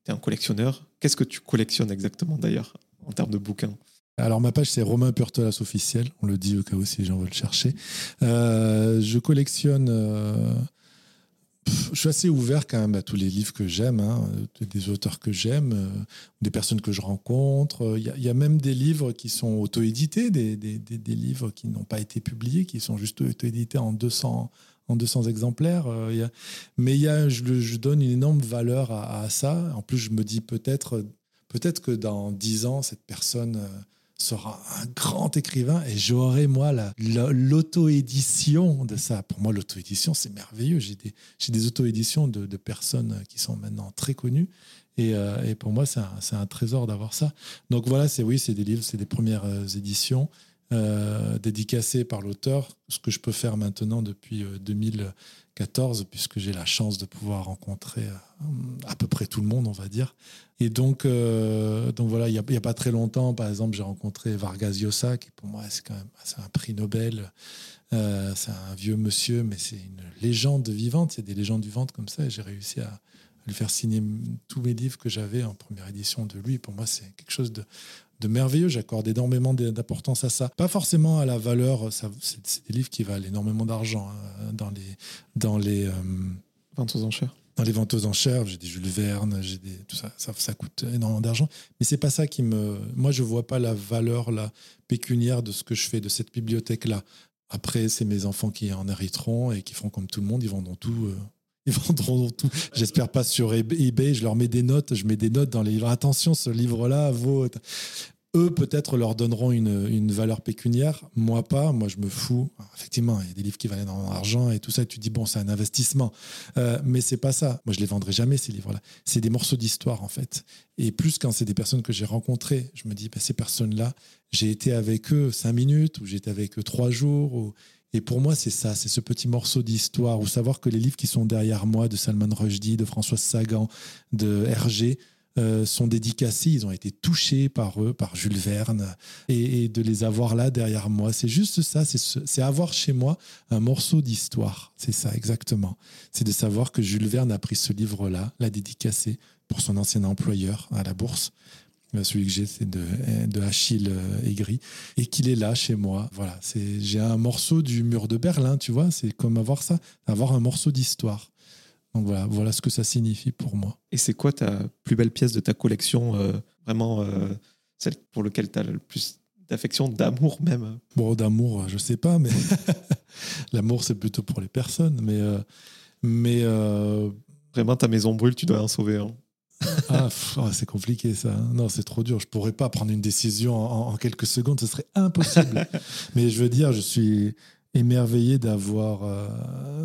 Tu es un collectionneur. Qu'est-ce que tu collectionnes exactement d'ailleurs en termes de bouquins? Alors ma page c'est Romain Purtolas officiel, on le dit au cas où si les gens veulent chercher. Euh, je collectionne euh, je suis assez ouvert quand même à tous les livres que j'aime, hein, des auteurs que j'aime, euh, des personnes que je rencontre. Il y, a même des livres qui sont auto-édités, des, des, des, livres qui n'ont pas été publiés, qui sont juste auto-édités en 200, en 200 exemplaires. Euh, mais y a, je, donne une énorme valeur à, ça. En plus, je me dis peut-être peut-être que dans 10 ans, cette personne euh, sera un grand écrivain et j'aurai, moi, l'auto-édition de ça. Pour moi, l'auto-édition, c'est merveilleux. J'ai des, des auto-éditions de, de, personnes qui sont maintenant très connues. Et, euh, et pour moi, c'est un, un, trésor d'avoir ça. Donc voilà, c'est oui, c'est des livres, c'est des premières euh, éditions euh, dédicacées par l'auteur. Ce que je peux faire maintenant depuis 2014, puisque j'ai la chance de pouvoir rencontrer à peu près tout le monde, on va dire. Et donc, euh, donc voilà, il n'y a, pas très longtemps, par exemple, j'ai rencontré Vargas Llosa, qui pour moi, c'est quand même c'est un prix Nobel. Euh, c'est un vieux monsieur, mais c'est une légende vivante. A des légendes vivantes comme ça, et j'ai réussi à lui faire signer tous mes livres que j'avais en première édition de lui. Pour moi, c'est quelque chose de, de merveilleux. J'accorde énormément d'importance à ça. Pas forcément à la valeur, c'est des livres qui valent énormément d'argent hein, dans les. Dans les Ventes aux enchères dans les ventes aux enchères, j'ai des Jules Verne, j'ai des tout ça, ça, ça coûte énormément d'argent. Mais c'est pas ça qui me, moi je vois pas la valeur la pécuniaire de ce que je fais de cette bibliothèque là. Après, c'est mes enfants qui en hériteront et qui feront comme tout le monde, ils vendront tout. euh, [laughs] ils vendront tout. J'espère pas sur eBay. Je leur mets des notes. Je mets des notes dans les livres. Attention, ce livre-là vaut. Eux, peut-être, leur donneront une, une, valeur pécuniaire. Moi, pas. Moi, je me fous. Effectivement, il y a des livres qui valent énormément d'argent et tout ça. Et tu dis, bon, c'est un investissement. Euh, mais c'est pas ça. Moi, je les vendrai jamais, ces livres-là. C'est des morceaux d'histoire, en fait. Et plus quand c'est des personnes que j'ai rencontrées, je me dis, bah, ces personnes-là, j'ai été avec eux cinq minutes ou j'ai été avec eux trois jours. Ou... Et pour moi, c'est ça, c'est ce petit morceau d'histoire, ou savoir que les livres qui sont derrière moi, de Salman Rushdie, de Françoise Sagan, de Hergé, euh, sont dédicacés, ils ont été touchés par eux, par Jules Verne, et, de les avoir là derrière moi. C'est juste ça, c'est ce, avoir chez moi un morceau d'histoire. C'est ça, exactement. C'est de savoir que Jules Verne a pris ce livre-là, l'a dédicacé pour son ancien employeur à la bourse. Celui que j'ai, c'est de, de Achille Aigri, et qu'il est là chez moi. Voilà, c'est, j'ai un morceau du mur de Berlin, tu vois, c'est comme avoir ça, avoir un morceau d'histoire. Donc voilà, voilà ce que ça signifie pour moi. Et c'est quoi ta plus belle pièce de ta collection euh, Vraiment euh, celle pour laquelle tu as le plus d'affection, d'amour même? Bon, d'amour, je sais pas, mais [laughs] l'amour, c'est plutôt pour les personnes. Mais, euh, mais Vraiment, ta maison brûle, tu dois en sauver un. ah, oh, c'est compliqué ça. Non, c'est trop dur. Je pourrais pas prendre une décision en, en quelques secondes. Ce serait impossible. [laughs] mais je veux dire, je suis émerveillé d'avoir euh,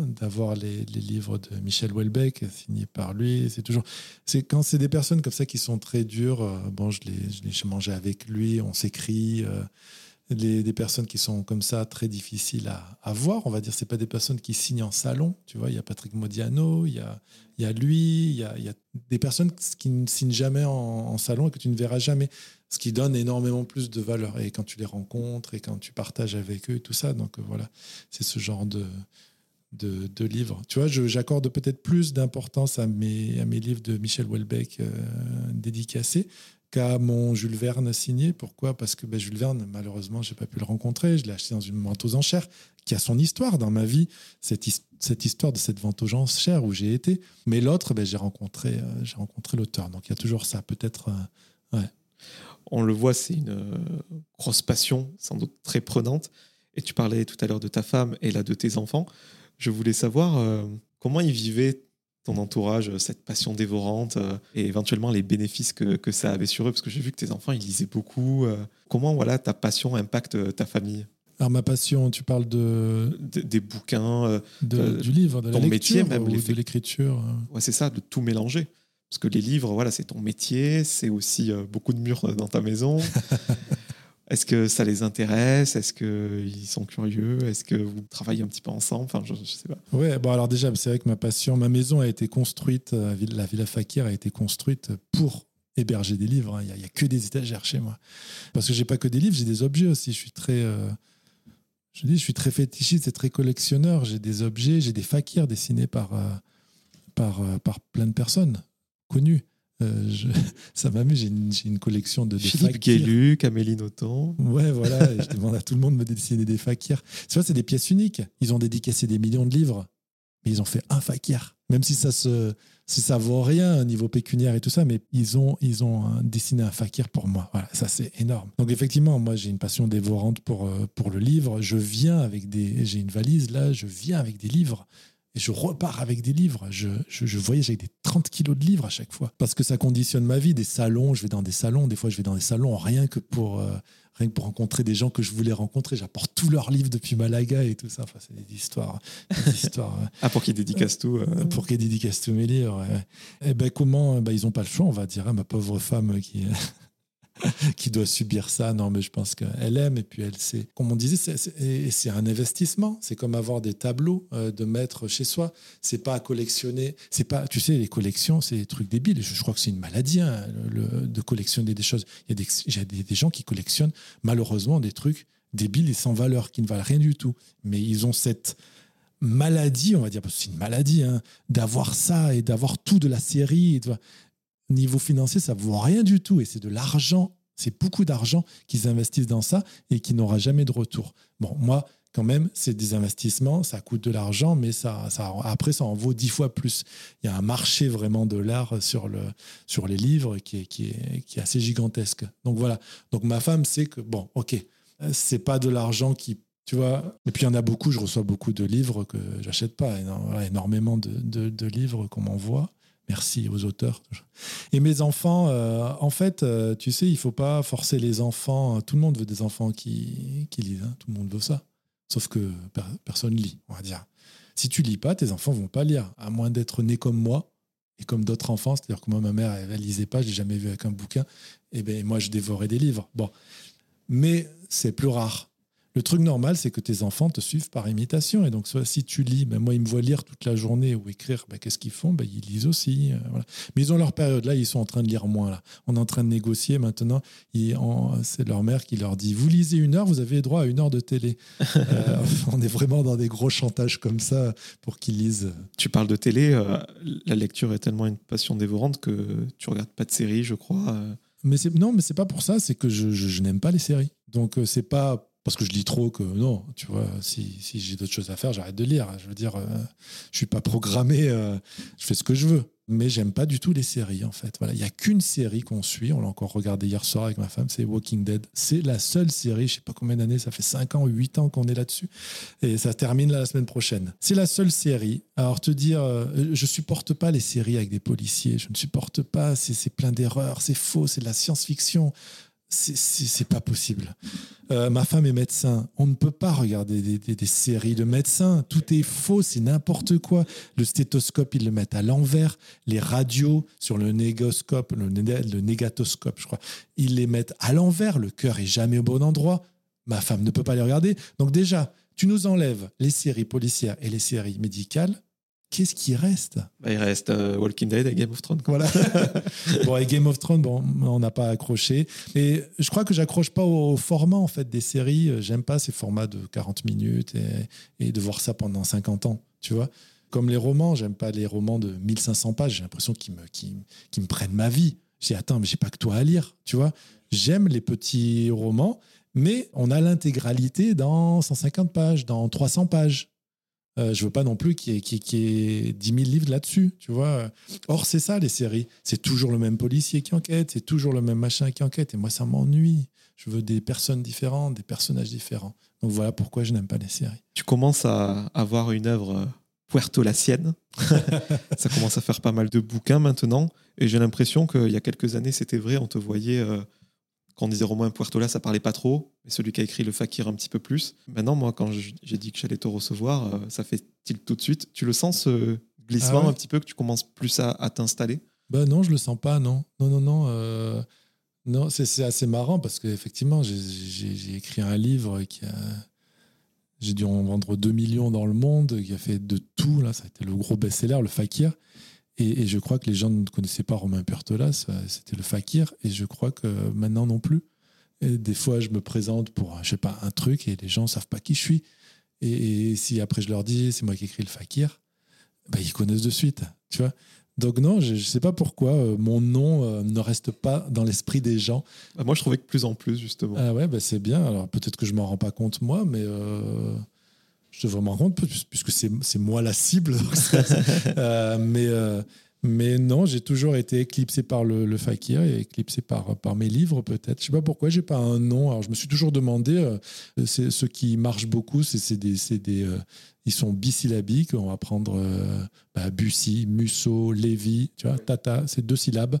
d'avoir les, les, livres de Michel Houellebecq signés par lui. C'est toujours c'est quand c'est des personnes comme ça qui sont très dures. Euh, bon, je les je l'ai mangé avec lui, on s'écrit. Euh, des personnes qui sont comme ça très difficiles à, voir, on va dire, c'est pas des personnes qui signent en salon. Tu vois, il y a Patrick Modiano, il y a y a lui, il y a, y a des personnes qui ne signent jamais en, salon et que tu ne verras jamais ce qui donne énormément plus de valeur. Et quand tu les rencontres et quand tu partages avec eux et tout ça, donc euh, voilà, c'est ce genre de, de, de livres. Tu vois, j'accorde peut-être plus d'importance à mes, à mes livres de Michel Houellebecq euh, dédicacés qu'à mon Jules Verne signé. Pourquoi? Parce que ben, Jules Verne, malheureusement, j'ai pas pu le rencontrer. Je l'ai acheté dans une vente aux enchères qui a son histoire dans ma vie, cette, cette histoire de cette vente aux enchères où j'ai été. Mais l'autre, ben, j'ai rencontré, euh, j'ai rencontré l'auteur. Donc il y a toujours ça, peut-être. Euh, on le voit, c'est une euh, grosse passion, sans doute très prenante. Et tu parlais tout à l'heure de ta femme et là de tes enfants. Je voulais savoir comment ils vivaient ton entourage, cette passion dévorante euh, et éventuellement les bénéfices que, que, ça avait sur eux, parce que j'ai vu que tes enfants, ils lisaient beaucoup. Euh, comment voilà, ta passion impacte ta famille? Alors ma passion, tu parles de, de des bouquins, de, du livre, de la lecture, métier même, ou de l'écriture. Ouais, c'est ça, de tout mélanger. Parce que les livres, voilà, c'est ton métier, c'est aussi euh, beaucoup de murs dans ta maison. [laughs] Est-ce que ça les intéresse? Est-ce qu'ils sont curieux? Est-ce que vous travaillez un petit peu ensemble? Enfin, je, sais pas. Ouais, bon alors déjà, c'est vrai que ma passion, ma maison a été construite, euh, la Villa Fakir a été construite pour héberger des livres. Hein. Il n'y a, que des étagères chez moi. Parce que j'ai pas que des livres, j'ai des objets aussi. Je suis très, euh, je dis, je suis très fétichiste, c'est très collectionneur. J'ai des objets, j'ai des fakirs dessinés par, euh, par, par plein de personnes connu. Euh, je, [laughs] ça m'amuse, j'ai une, une, collection de, de Philippe. Guéluc, Amélie Nothomb. Ouais, voilà, [laughs] je demande à tout le monde de me dessiner des fakirs. Tu vois, c'est des pièces uniques. Ils ont dédicacé des millions de livres, mais ils ont fait un fakir. Même si ça se, si ça vaut rien au niveau pécuniaire et tout ça, mais ils ont, ils ont dessiné un fakir pour moi. Voilà, ça c'est énorme. Donc effectivement, moi j'ai une passion dévorante pour, euh, pour le livre. Je viens avec des, j'ai une valise là, je viens avec des livres. Et je repars avec des livres. Je, je, je, voyage avec des 30 kilos de livres à chaque fois. Parce que ça conditionne ma vie. Des salons, je vais dans des salons. Des fois, je vais dans des salons rien que pour, euh, rien que pour rencontrer des gens que je voulais rencontrer. J'apporte tous leurs livres depuis Malaga et tout ça. Enfin, c'est des histoires. Des [laughs] histoires ah, pour qu'ils dédicacent tout euh... Pour qu'ils dédicacent tous mes livres. Ouais. Et ben, comment ben, Ils n'ont pas le choix, on va dire. Hein, ma pauvre femme qui. [laughs] qui doit subir ça. Non, mais je pense qu'elle aime et puis elle sait. Comme on disait, c'est un investissement. C'est comme avoir des tableaux euh, de mettre chez soi. C'est pas à collectionner. C'est pas, tu sais, les collections, c'est des trucs débiles. Je, crois que c'est une maladie hein, de collectionner des choses. Il y a, des, gens qui collectionnent malheureusement des trucs débiles et sans valeur, qui ne valent rien du tout. Mais ils ont cette maladie, on va dire, parce que c'est une maladie, hein, d'avoir ça et d'avoir tout de la série. Niveau financier, ça ne vaut rien du tout et c'est de l'argent, c'est beaucoup d'argent qu'ils investissent dans ça et qui n'aura jamais de retour. Bon, moi, quand même, c'est des investissements, ça coûte de l'argent, mais ça, ça, après, ça en vaut dix fois plus. Il y a un marché vraiment de l'art sur, le, sur les livres qui est, qui, est, qui est assez gigantesque. Donc voilà. Donc ma femme sait que, bon, ok, c'est pas de l'argent qui tu vois et puis il y en a beaucoup je reçois beaucoup de livres que j'achète pas énormément de, de, de livres qu'on m'envoie Merci aux auteurs. Et mes enfants, euh, en fait, euh, tu sais, il faut pas forcer les enfants. Tout le monde veut des enfants qui, qui lisent. Hein. Tout le monde veut ça. Sauf que personne lit, on va dire. Si tu lis pas, tes enfants vont pas lire, à moins d'être nés comme moi et comme d'autres enfants. C'est-à-dire que moi, ma mère, elle, ne lisait pas, je l'ai jamais vu avec un bouquin. Et ben moi, je dévorais des livres. Bon, mais c'est plus rare. Le truc normal, c'est que tes enfants te suivent par imitation. Et donc, soit si tu lis, ben moi, ils me voient lire toute la journée ou écrire, ben, qu'est-ce qu'ils font? Ben, Ils lisent aussi. Euh, Mais ils ont leur période. Là, ils sont en train de lire moins. Là. On est en train de négocier maintenant. C'est leur mère qui leur dit Vous lisez une heure, vous avez droit à une heure de télé. [laughs] Euh, on est vraiment dans des gros chantages comme ça pour qu'ils lisent. Tu parles de télé. Euh, la lecture est tellement une passion dévorante que tu regardes pas de séries, je crois. Mais non, mais c'est pas pour ça. C'est que je, je n'aime pas les séries. Donc, c'est pas parce que je lis trop que non, tu vois, si, j'ai d'autres choses à faire, j'arrête de lire. Je veux dire, euh, je suis pas programmé, euh, je fais ce que je veux. Mais j'aime pas du tout les séries, en fait. Voilà, il y a qu'une série qu'on suit. On l'a encore regardé hier soir avec ma femme, c'est Walking Dead. C'est la seule série, je sais pas combien d'années, ça fait 5 ans ou 8 ans qu'on est là-dessus. Et ça termine la semaine prochaine. C'est la seule série. Alors, te dire, euh, je supporte pas les séries avec des policiers. Je ne supporte pas, c'est plein d'erreurs, c'est faux, c'est de la science-fiction c'est pas possible. Euh, ma femme est médecin. On ne peut pas regarder des, séries de médecins. Tout est faux, c'est n'importe quoi. Le stéthoscope, ils le mettent à l'envers. Les radios sur le négoscope, le, le, négatoscope, je crois, ils les mettent à l'envers. Le cœur est jamais au bon endroit. Ma femme ne peut pas les regarder. Donc déjà, tu nous enlèves les séries policières et les séries médicales qu'est-ce qui reste? Bah, Il reste euh, Walking Dead et Game of Thrones. Voilà. [laughs] bon, et Game of Thrones, bon, on n'a pas accroché. Et je crois que j'accroche pas au, format en fait des séries. J'aime pas ces formats de 40 minutes et, et, de voir ça pendant 50 ans. Tu vois Comme les romans, j'aime pas les romans de 1500 pages. J'ai l'impression qu'ils me, me prennent ma vie. J'ai attends, mais j'ai pas que toi à lire. Tu vois J'aime les petits romans, mais on a l'intégralité dans 150 pages, dans 300 pages. Euh, je veux pas non plus qu'il y, ait 10 000 livres là-dessus, tu vois. Or, c'est ça, les séries. C'est toujours le même policier qui enquête, c'est toujours le même machin qui enquête. Et moi, ça m'ennuie. Je veux des personnes différentes, des personnages différents. Donc voilà pourquoi je n'aime pas les séries. Tu commences à avoir une œuvre puerto la sienne. [laughs] ça commence à faire pas mal de bouquins maintenant. Et j'ai l'impression qu'il y a quelques années, c'était vrai, on te voyait... Euh, quand on disait Romain Puertola, ça parlait pas trop, mais celui qui a écrit le Fakir un petit peu plus. Maintenant, moi, quand j'ai dit que j'allais te recevoir, euh, ça fait tilt tout de suite? Tu le sens ce glissement ah un petit peu que tu commences plus à, t'installer? Ben non, je le sens pas, non. Non, non, non. Euh, non, c'est assez marrant parce qu'effectivement, j'ai écrit un livre qui a. J'ai dû en vendre 2 millions dans le monde, qui a fait de tout. Là, ça a été le gros best-seller, le Fakir. Et, je crois que les gens ne connaissaient pas Romain Pertolas, c'était le fakir, et je crois que maintenant non plus. Et des fois, je me présente pour, je sais pas, un truc, et les gens ne savent pas qui je suis. Et, si après je leur dis, c'est moi qui écris le fakir, bah, ils connaissent de suite, tu vois. Donc non, je ne sais pas pourquoi euh, mon nom euh, ne reste pas dans l'esprit des gens. Bah, moi, je trouvais que plus en plus, justement. Ah ouais, bah, c'est bien. Alors peut-être que je m'en rends pas compte moi, mais euh, je devrais m'en rendre compte puisque c'est moi la cible. [laughs] Euh, mais, euh, mais non, j'ai toujours été éclipsé par le, fakir et éclipsé par, par mes livres peut-être. Je sais pas pourquoi, j'ai pas un nom. Alors je me suis toujours demandé, euh, c'est ce qui marche beaucoup, c'est des, des, ils sont bisyllabiques. On va prendre euh, bah, Bussy, Musso, Lévy, tu vois, Tata, c'est deux syllabes.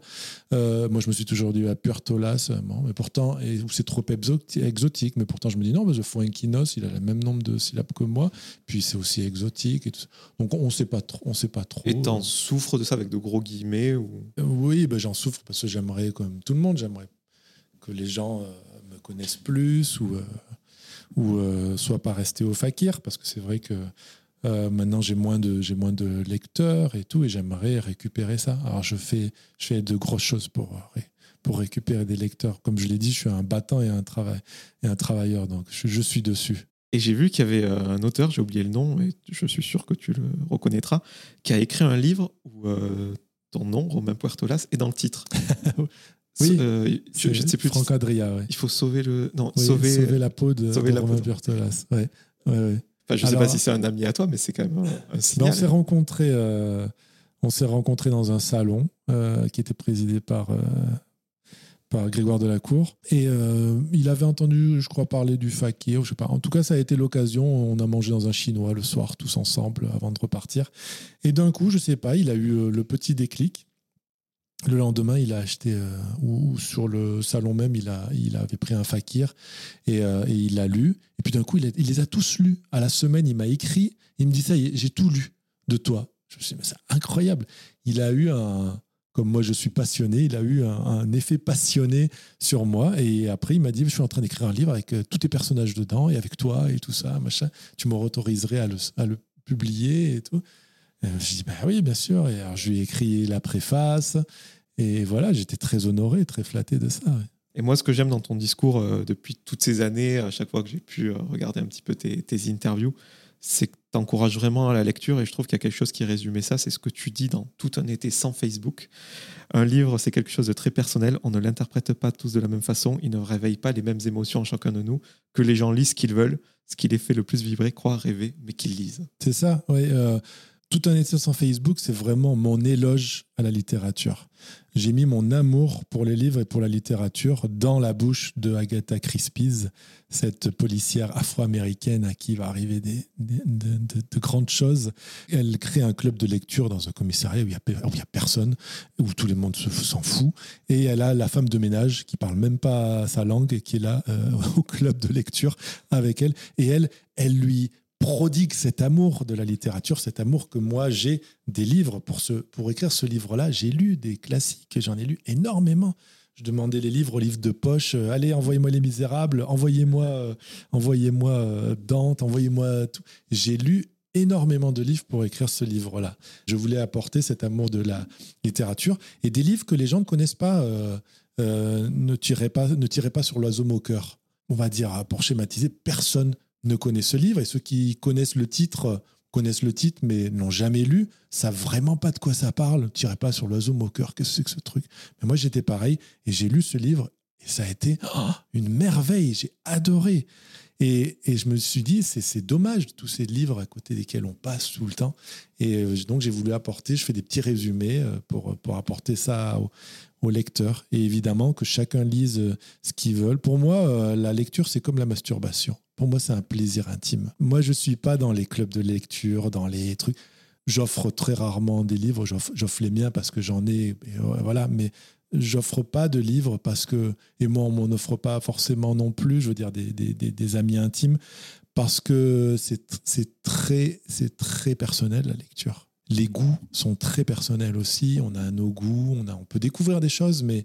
Euh, moi, je me suis toujours dit à Puertolas, bon, mais pourtant, c'est trop exotique, mais pourtant, je me dis non, mais Fuenquinos, il a le même nombre de syllabes que moi, puis c'est aussi exotique. Et tout. Donc, on ne sait pas trop. On sait pas trop. Et t'en souffres de ça avec de gros guillemets ou... Oui, bah, j'en souffre parce que j'aimerais, comme tout le monde, j'aimerais que les gens euh, me connaissent plus ou ou euh, soit pas rester au fakir, parce que c'est vrai que euh, maintenant j'ai moins de j'ai moins de lecteurs et tout, et j'aimerais récupérer ça. Alors je fais je fais de grosses choses pour pour récupérer des lecteurs. Comme je l'ai dit, je suis un battant et un travail et un travailleur, donc je, suis dessus. Et j'ai vu qu'il y avait euh, un auteur, j'ai oublié le nom, et je suis sûr que tu le reconnaîtras, qui a écrit un livre où ton nom, Romain Puertolas, est dans le titre. [laughs] Oui, euh, je, ne sais plus. Franck Adria, Il faut sauver le. Non, sauver, sauver, la peau de, sauver Romain Bertolas. Ouais. Ouais, ouais. Enfin, je sais Alors- pas si c'est un ami à toi, mais c'est quand même un, un Ben, on signal. s'est rencontrés, euh, on s'est rencontrés dans un salon euh, qui était présidé par euh, par Grégoire Delacour et il avait entendu, je crois, parler du fakir, je sais pas. En tout cas, ça a été l'occasion. On a mangé dans un chinois le soir tous ensemble avant de repartir. Et d'un coup, je sais pas, il a eu le petit déclic. Le lendemain, il a acheté, euh, ou, sur le salon même, il, a, il avait pris un fakir et, euh, il l'a lu. Et puis d'un coup, il, a- les a tous lus. À la semaine, il m'a écrit. Il me dit Ça j'ai tout lu de toi. Je me suis dit Mais c'est incroyable. Il a eu un. Comme moi, je suis passionné, il a eu un, effet passionné sur moi. Et après, il m'a dit Je suis en train d'écrire un livre avec euh, tous tes personnages dedans et avec toi et tout ça, machin. Tu me autoriserais à le, à le publier et tout. Je dit Bah oui, bien sûr. Et alors, je lui ai écrit la préface. Et voilà, j'étais très honoré, très flatté de ça. ouais. Et moi, ce que j'aime dans ton discours euh, depuis toutes ces années, à chaque fois que j'ai pu euh, regarder un petit peu tes, tes interviews, c'est que tu encourages vraiment à la lecture. Et je trouve qu'il y a quelque chose qui résumait ça, c'est ce que tu dis dans Tout un été sans Facebook. Un livre, c'est quelque chose de très personnel. On ne l'interprète pas tous de la même façon. Il ne réveille pas les mêmes émotions en chacun de nous. Que les gens lisent ce qu'ils veulent, ce qui les fait le plus vibrer, croire, rêver, mais qu'ils lisent. C'est ça, oui. euh, tout un été sans Facebook, c'est vraiment mon éloge à la littérature. J'ai mis mon amour pour les livres et pour la littérature dans la bouche de Agatha Christie, cette policière afro-américaine à qui va arriver des, de, de- de grandes choses. Elle crée un club de lecture dans un commissariat où il n'y a, personne, où tout le monde se- s'en fout. Et elle a la femme de ménage qui parle même pas sa langue et qui est là euh, [laughs] au club de lecture avec elle. Et elle, elle lui prodigue cet amour de la littérature, cet amour que moi j'ai des livres. Pour, pour écrire ce livre-là, j'ai lu des classiques, j'en ai lu énormément. Je demandais les livres aux livres de poche. euh, allez, envoyez-moi Les Misérables, envoyez-moi euh, envoyez-moi euh, Dante, envoyez-moi tout. J'ai lu énormément de livres pour écrire ce livre-là. Je voulais apporter cet amour de la littérature et des livres que les gens ne connaissent pas. ne tirez pas, ne tirez pas sur l'oiseau moqueur. On va dire, pour schématiser, personne ne connaît ce livre et ceux qui connaissent le titre connaissent le titre mais n'ont jamais lu, savent vraiment pas de quoi ça parle. Tirez pas sur l'oiseau moqueur, qu'est-ce que c'est que ce truc Mais moi j'étais pareil et j'ai lu ce livre et ça a été oh, une merveille, j'ai adoré. Et, je me suis dit, c'est dommage tous ces livres à côté desquels on passe tout le temps. Et euh, donc j'ai voulu apporter, je fais des petits résumés euh, pour, pour apporter ça aux, lecteurs. Et évidemment que chacun lise euh, ce qu'ils veulent. Pour moi, euh, la lecture, c'est comme la masturbation. Pour moi, c'est un plaisir intime. Moi, je suis pas dans les clubs de lecture, dans les trucs. J'offre très rarement des livres, j'offre les miens parce que j'en ai, euh, voilà, mais j'offre pas de livres parce que, et moi on m'en offre pas forcément non plus, je veux dire des, des, des, amis intimes, parce que c'est très, très personnel la lecture. Les goûts sont très personnels aussi, on a nos goûts, on, a, on peut découvrir des choses, mais,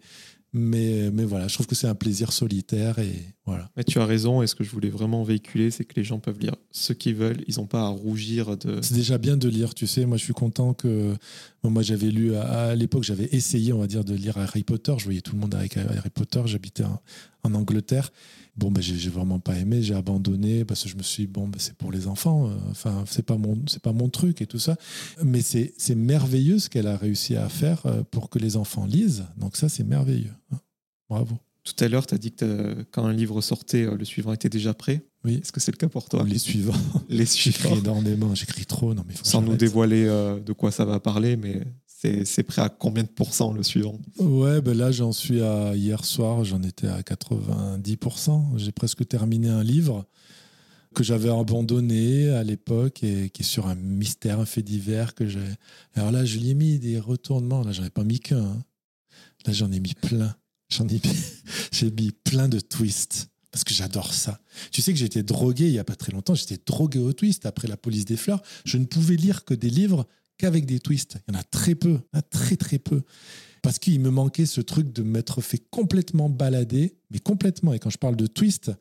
mais, mais voilà, je trouve que c'est un plaisir solitaire et voilà. Mais tu as raison, et ce que je voulais vraiment véhiculer, c'est que les gens peuvent lire ce qu'ils veulent, ils n'ont pas à rougir de... C'est déjà bien de lire, tu sais. Moi, je suis content que. bon, moi, j'avais lu, à, à l'époque, j'avais essayé, on va dire, de lire Harry Potter. Je voyais tout le monde avec Harry Potter. J'habitais en, en Angleterre. Bon, ben, j'ai vraiment pas aimé, j'ai abandonné parce que je me suis dit, bon, ben, c'est pour les enfants. euh, Enfin, c'est pas mon, c'est pas mon truc et tout ça. Mais c'est c'est merveilleux ce qu'elle a réussi à faire euh, pour que les enfants lisent. Donc, ça, c'est merveilleux. hein. Bravo. Tout à l'heure, tu as dit que quand un livre sortait, euh, le suivant était déjà prêt. Oui. Est-ce que c'est le cas pour toi? Les suivants. [laughs] Les J'écris suivants. énormément, j'écris trop. Non, mais Sans nous dévoiler euh, de quoi ça va parler, mais c'est c'est prêt à combien de pourcents le suivant? Ouais, ben là, j'en suis à hier soir, j'en étais à 90%. J'ai presque terminé un livre que j'avais abandonné à l'époque et qui est sur un mystère, un fait divers que j'ai. Alors là, je lui ai mis des retournements. Là, j'en ai pas mis qu'un. hein. Là, j'en ai mis plein. J'en ai [laughs] j'ai mis plein de twists parce que j'adore ça. Tu sais que j'ai été drogué il y a pas très longtemps. J'étais drogué au twist après la police des fleurs. Je ne pouvais lire que des livres qu'avec des twists. Il y en a très peu, très très peu. Parce qu'il me manquait ce truc de m'être fait complètement balader, mais complètement. Et quand je parle de twist,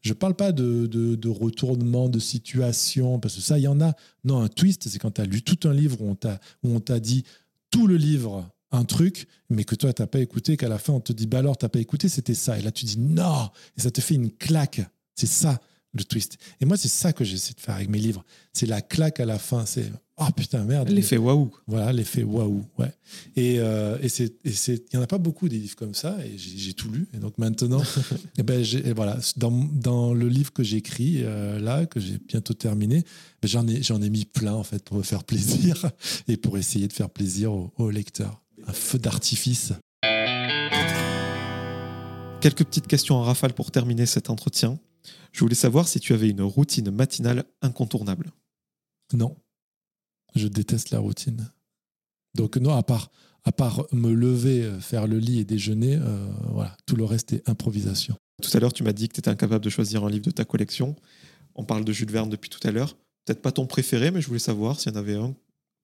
je parle pas de, de, retournement de situation, parce que ça, il y en a. Non, un twist, c'est quand tu as lu tout un livre où on t'a dit tout le livre un truc, mais que toi, tu n'as pas écouté, qu'à la fin, on te dit, bah alors, tu n'as pas écouté, c'était ça. Et là, tu dis, non Et ça te fait une claque. C'est ça, le twist. Et moi, c'est ça que j'essaie de faire avec mes livres. C'est la claque à la fin. C'est oh putain merde. L'effet waouh. Voilà, l'effet waouh. Ouais. Et, euh, et c'est, il y en a pas beaucoup des livres comme ça. Et j'ai, tout lu. Et donc maintenant, [laughs] et ben j'ai, voilà, dans, dans, le livre que j'écris euh, là, que j'ai bientôt terminé, ben, j'en ai j'en ai mis plein en fait pour me faire plaisir [laughs] et pour essayer de faire plaisir aux, aux lecteurs. Un feu d'artifice. Quelques petites questions en rafale pour terminer cet entretien. Je voulais savoir si tu avais une routine matinale incontournable. Non. Je déteste la routine. Donc non, à part, à part me lever, euh, faire le lit et déjeuner, euh, voilà, tout le reste est improvisation. Tout à l'heure, tu m'as dit que tu étais incapable de choisir un livre de ta collection. On parle de Jules Verne depuis tout à l'heure. Peut-être pas ton préféré, mais je voulais savoir s'il y en avait un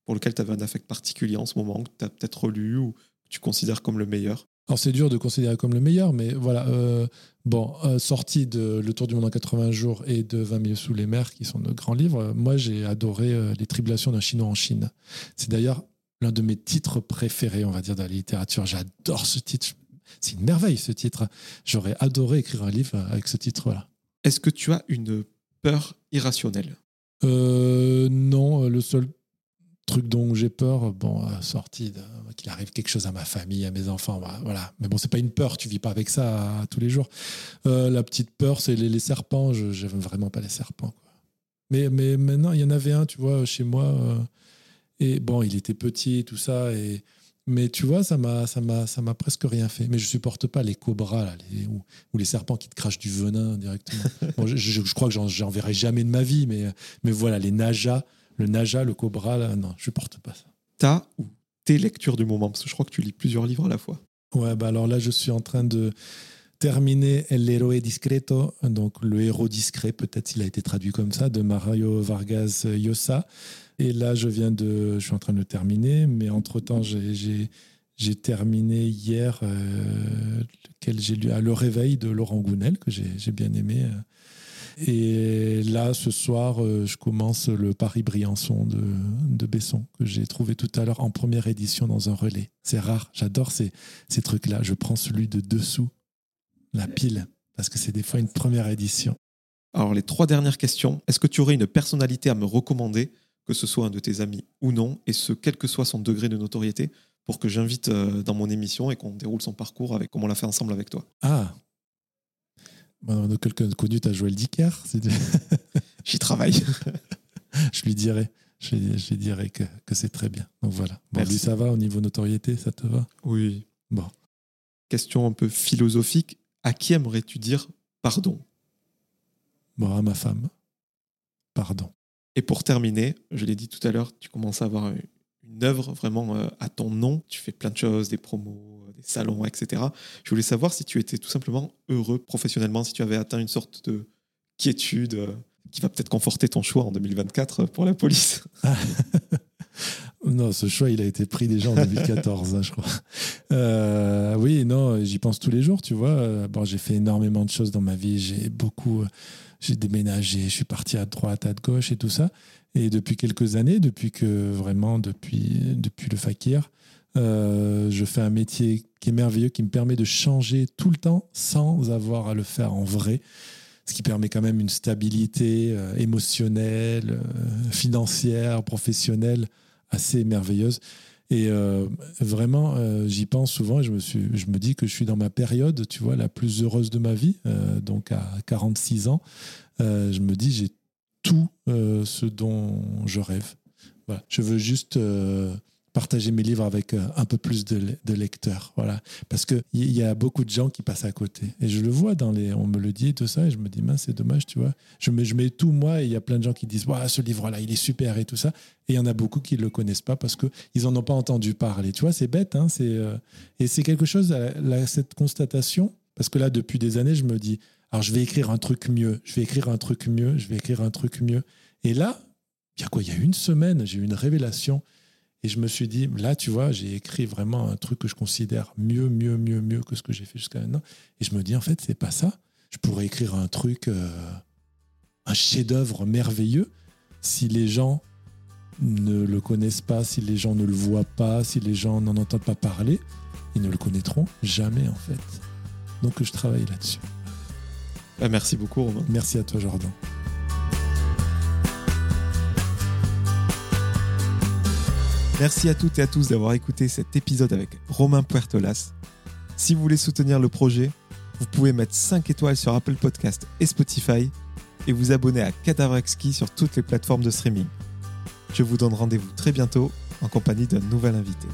pour lequel tu avais un affect particulier en ce moment, que tu as peut-être relu ou que tu considères comme le meilleur. Alors c'est dur de considérer comme le meilleur, mais voilà. Euh, bon, euh, sorti de Le Tour du monde en 80 jours et de 20 milieux sous les mers, qui sont de grands livres, moi j'ai adoré euh, Les tribulations d'un Chinois en Chine. C'est d'ailleurs l'un de mes titres préférés, on va dire, de la littérature. J'adore ce titre. C'est une merveille ce titre. J'aurais adoré écrire un livre avec ce titre-là. Est-ce que tu as une peur irrationnelle? Non, le seul truc dont j'ai peur, bon, euh, sorti qu'il arrive quelque chose à ma famille, à mes enfants, bah, voilà. Mais bon, c'est pas une peur, tu vis pas avec ça tous les jours. Euh, la petite peur, c'est les, serpents. Je n'aime vraiment pas les serpents. Mais, mais maintenant, il y en avait un, tu vois, chez moi. Euh, et bon, il était petit, tout ça. Et, mais tu vois, ça m'a, ça m'a, ça m'a presque rien fait. Mais je supporte pas les cobras là, ou, les serpents qui te crachent du venin directement. [laughs] je, je, crois que j'en, verrai jamais de ma vie, mais, mais voilà, les najas le Naja, le Cobra, là, non, je porte pas ça. Ta ou tes lectures du moment Parce que je crois que tu lis plusieurs livres à la fois. Ouais, bah alors là, je suis en train de terminer El Héroe Discreto, donc le héros discret, peut-être s'il a été traduit comme ça, de Mario Vargas Llosa. Et là, je viens de, je suis en train de le terminer, mais entre temps, j'ai j'ai terminé hier, euh, lequel j'ai lu, à Le Réveil de Laurent Gounel, que j'ai bien aimé. Euh, et là, ce soir, euh, je commence le Paris-Briançon de, de Besson, que j'ai trouvé tout à l'heure en première édition dans un relais. C'est rare, j'adore ces, ces trucs-là. Je prends celui de dessous, la pile, parce que c'est des fois une première édition. Alors, les trois dernières questions. Est-ce que tu aurais une personnalité à me recommander, que ce soit un de tes amis ou non, et ce, quel que soit son degré de notoriété, pour que j'invite euh, dans mon émission et qu'on déroule son parcours avec comme on l'a fait ensemble avec toi? Ah, Bon, quelqu'un de connu, tu as Joël Dicker. [laughs] J'y travaille. [laughs] je lui dirai. Je lui, dirai que, que c'est très bien. Donc voilà. Bon, lui, ça va au niveau notoriété, ça te va? Oui. Bon. Question un peu philosophique. À qui aimerais-tu dire pardon? Bon, à ma femme. Pardon. Et pour terminer, je l'ai dit tout à l'heure, tu commences à avoir une œuvre vraiment euh, à ton nom. Tu fais plein de choses, des promos, salons, etc. Je voulais savoir si tu étais tout simplement heureux professionnellement, si tu avais atteint une sorte de quiétude euh, qui va peut-être conforter ton choix en 2024 pour la police. [laughs] non, ce choix, il a été pris déjà en 2014, hein, je crois. Euh, oui, non, j'y pense tous les jours, tu vois. Bon, j'ai fait énormément de choses dans ma vie. J'ai beaucoup, j'ai déménagé, je suis parti à droite, à gauche et tout ça. Et depuis quelques années, depuis que vraiment, depuis, depuis le fakir, euh, je fais un métier qui est merveilleux, qui me permet de changer tout le temps sans avoir à le faire en vrai, ce qui permet quand même une stabilité euh, émotionnelle, euh, financière, professionnelle assez merveilleuse. Et vraiment, j'y pense souvent et je me, suis, je me dis que je suis dans ma période, tu vois, la plus heureuse de ma vie, donc à 46 ans. je me dis, j'ai tout ce dont je rêve. Je veux juste partager mes livres avec euh, un peu plus de, lecteurs. Voilà. Parce qu'il y a beaucoup de gens qui passent à côté. Et je le vois dans les. On me le dit et tout ça, et je me dis, c'est dommage, tu vois. Je mets, je mets tout moi, et il y a plein de gens qui disent, ce livre-là, il est super et tout ça. Et il y en a beaucoup qui ne le connaissent pas parce qu'ils n'en ont pas entendu parler. Tu vois, c'est bête, hein, c'est, euh, et c'est quelque chose, cette constatation, parce que là, depuis des années, je me dis, alors je vais écrire un truc mieux, je vais écrire un truc mieux, je vais écrire un truc mieux. Et là, il y a quoi? Il y a une semaine, j'ai eu une révélation. Et je me suis dit, là, tu vois, j'ai écrit vraiment un truc que je considère mieux, mieux, mieux, mieux que ce que j'ai fait jusqu'à maintenant. Et je me dis, en fait, c'est pas ça. Je pourrais écrire un truc, euh, un chef-d'œuvre merveilleux, si les gens ne le connaissent pas, si les gens ne le voient pas, si les gens n'en entendent pas parler, ils ne le connaîtront jamais, en fait. Donc, je travaille là-dessus. Bah, merci beaucoup, Romain. Merci à toi, Jordan. Merci à toutes et à tous d'avoir écouté cet épisode avec Romain Puertolas. Si vous voulez soutenir le projet, vous pouvez mettre 5 étoiles sur Apple Podcast et Spotify et vous abonner à Cadavre Exquis sur toutes les plateformes de streaming. Je vous donne rendez-vous très bientôt en compagnie d'un nouvel invité.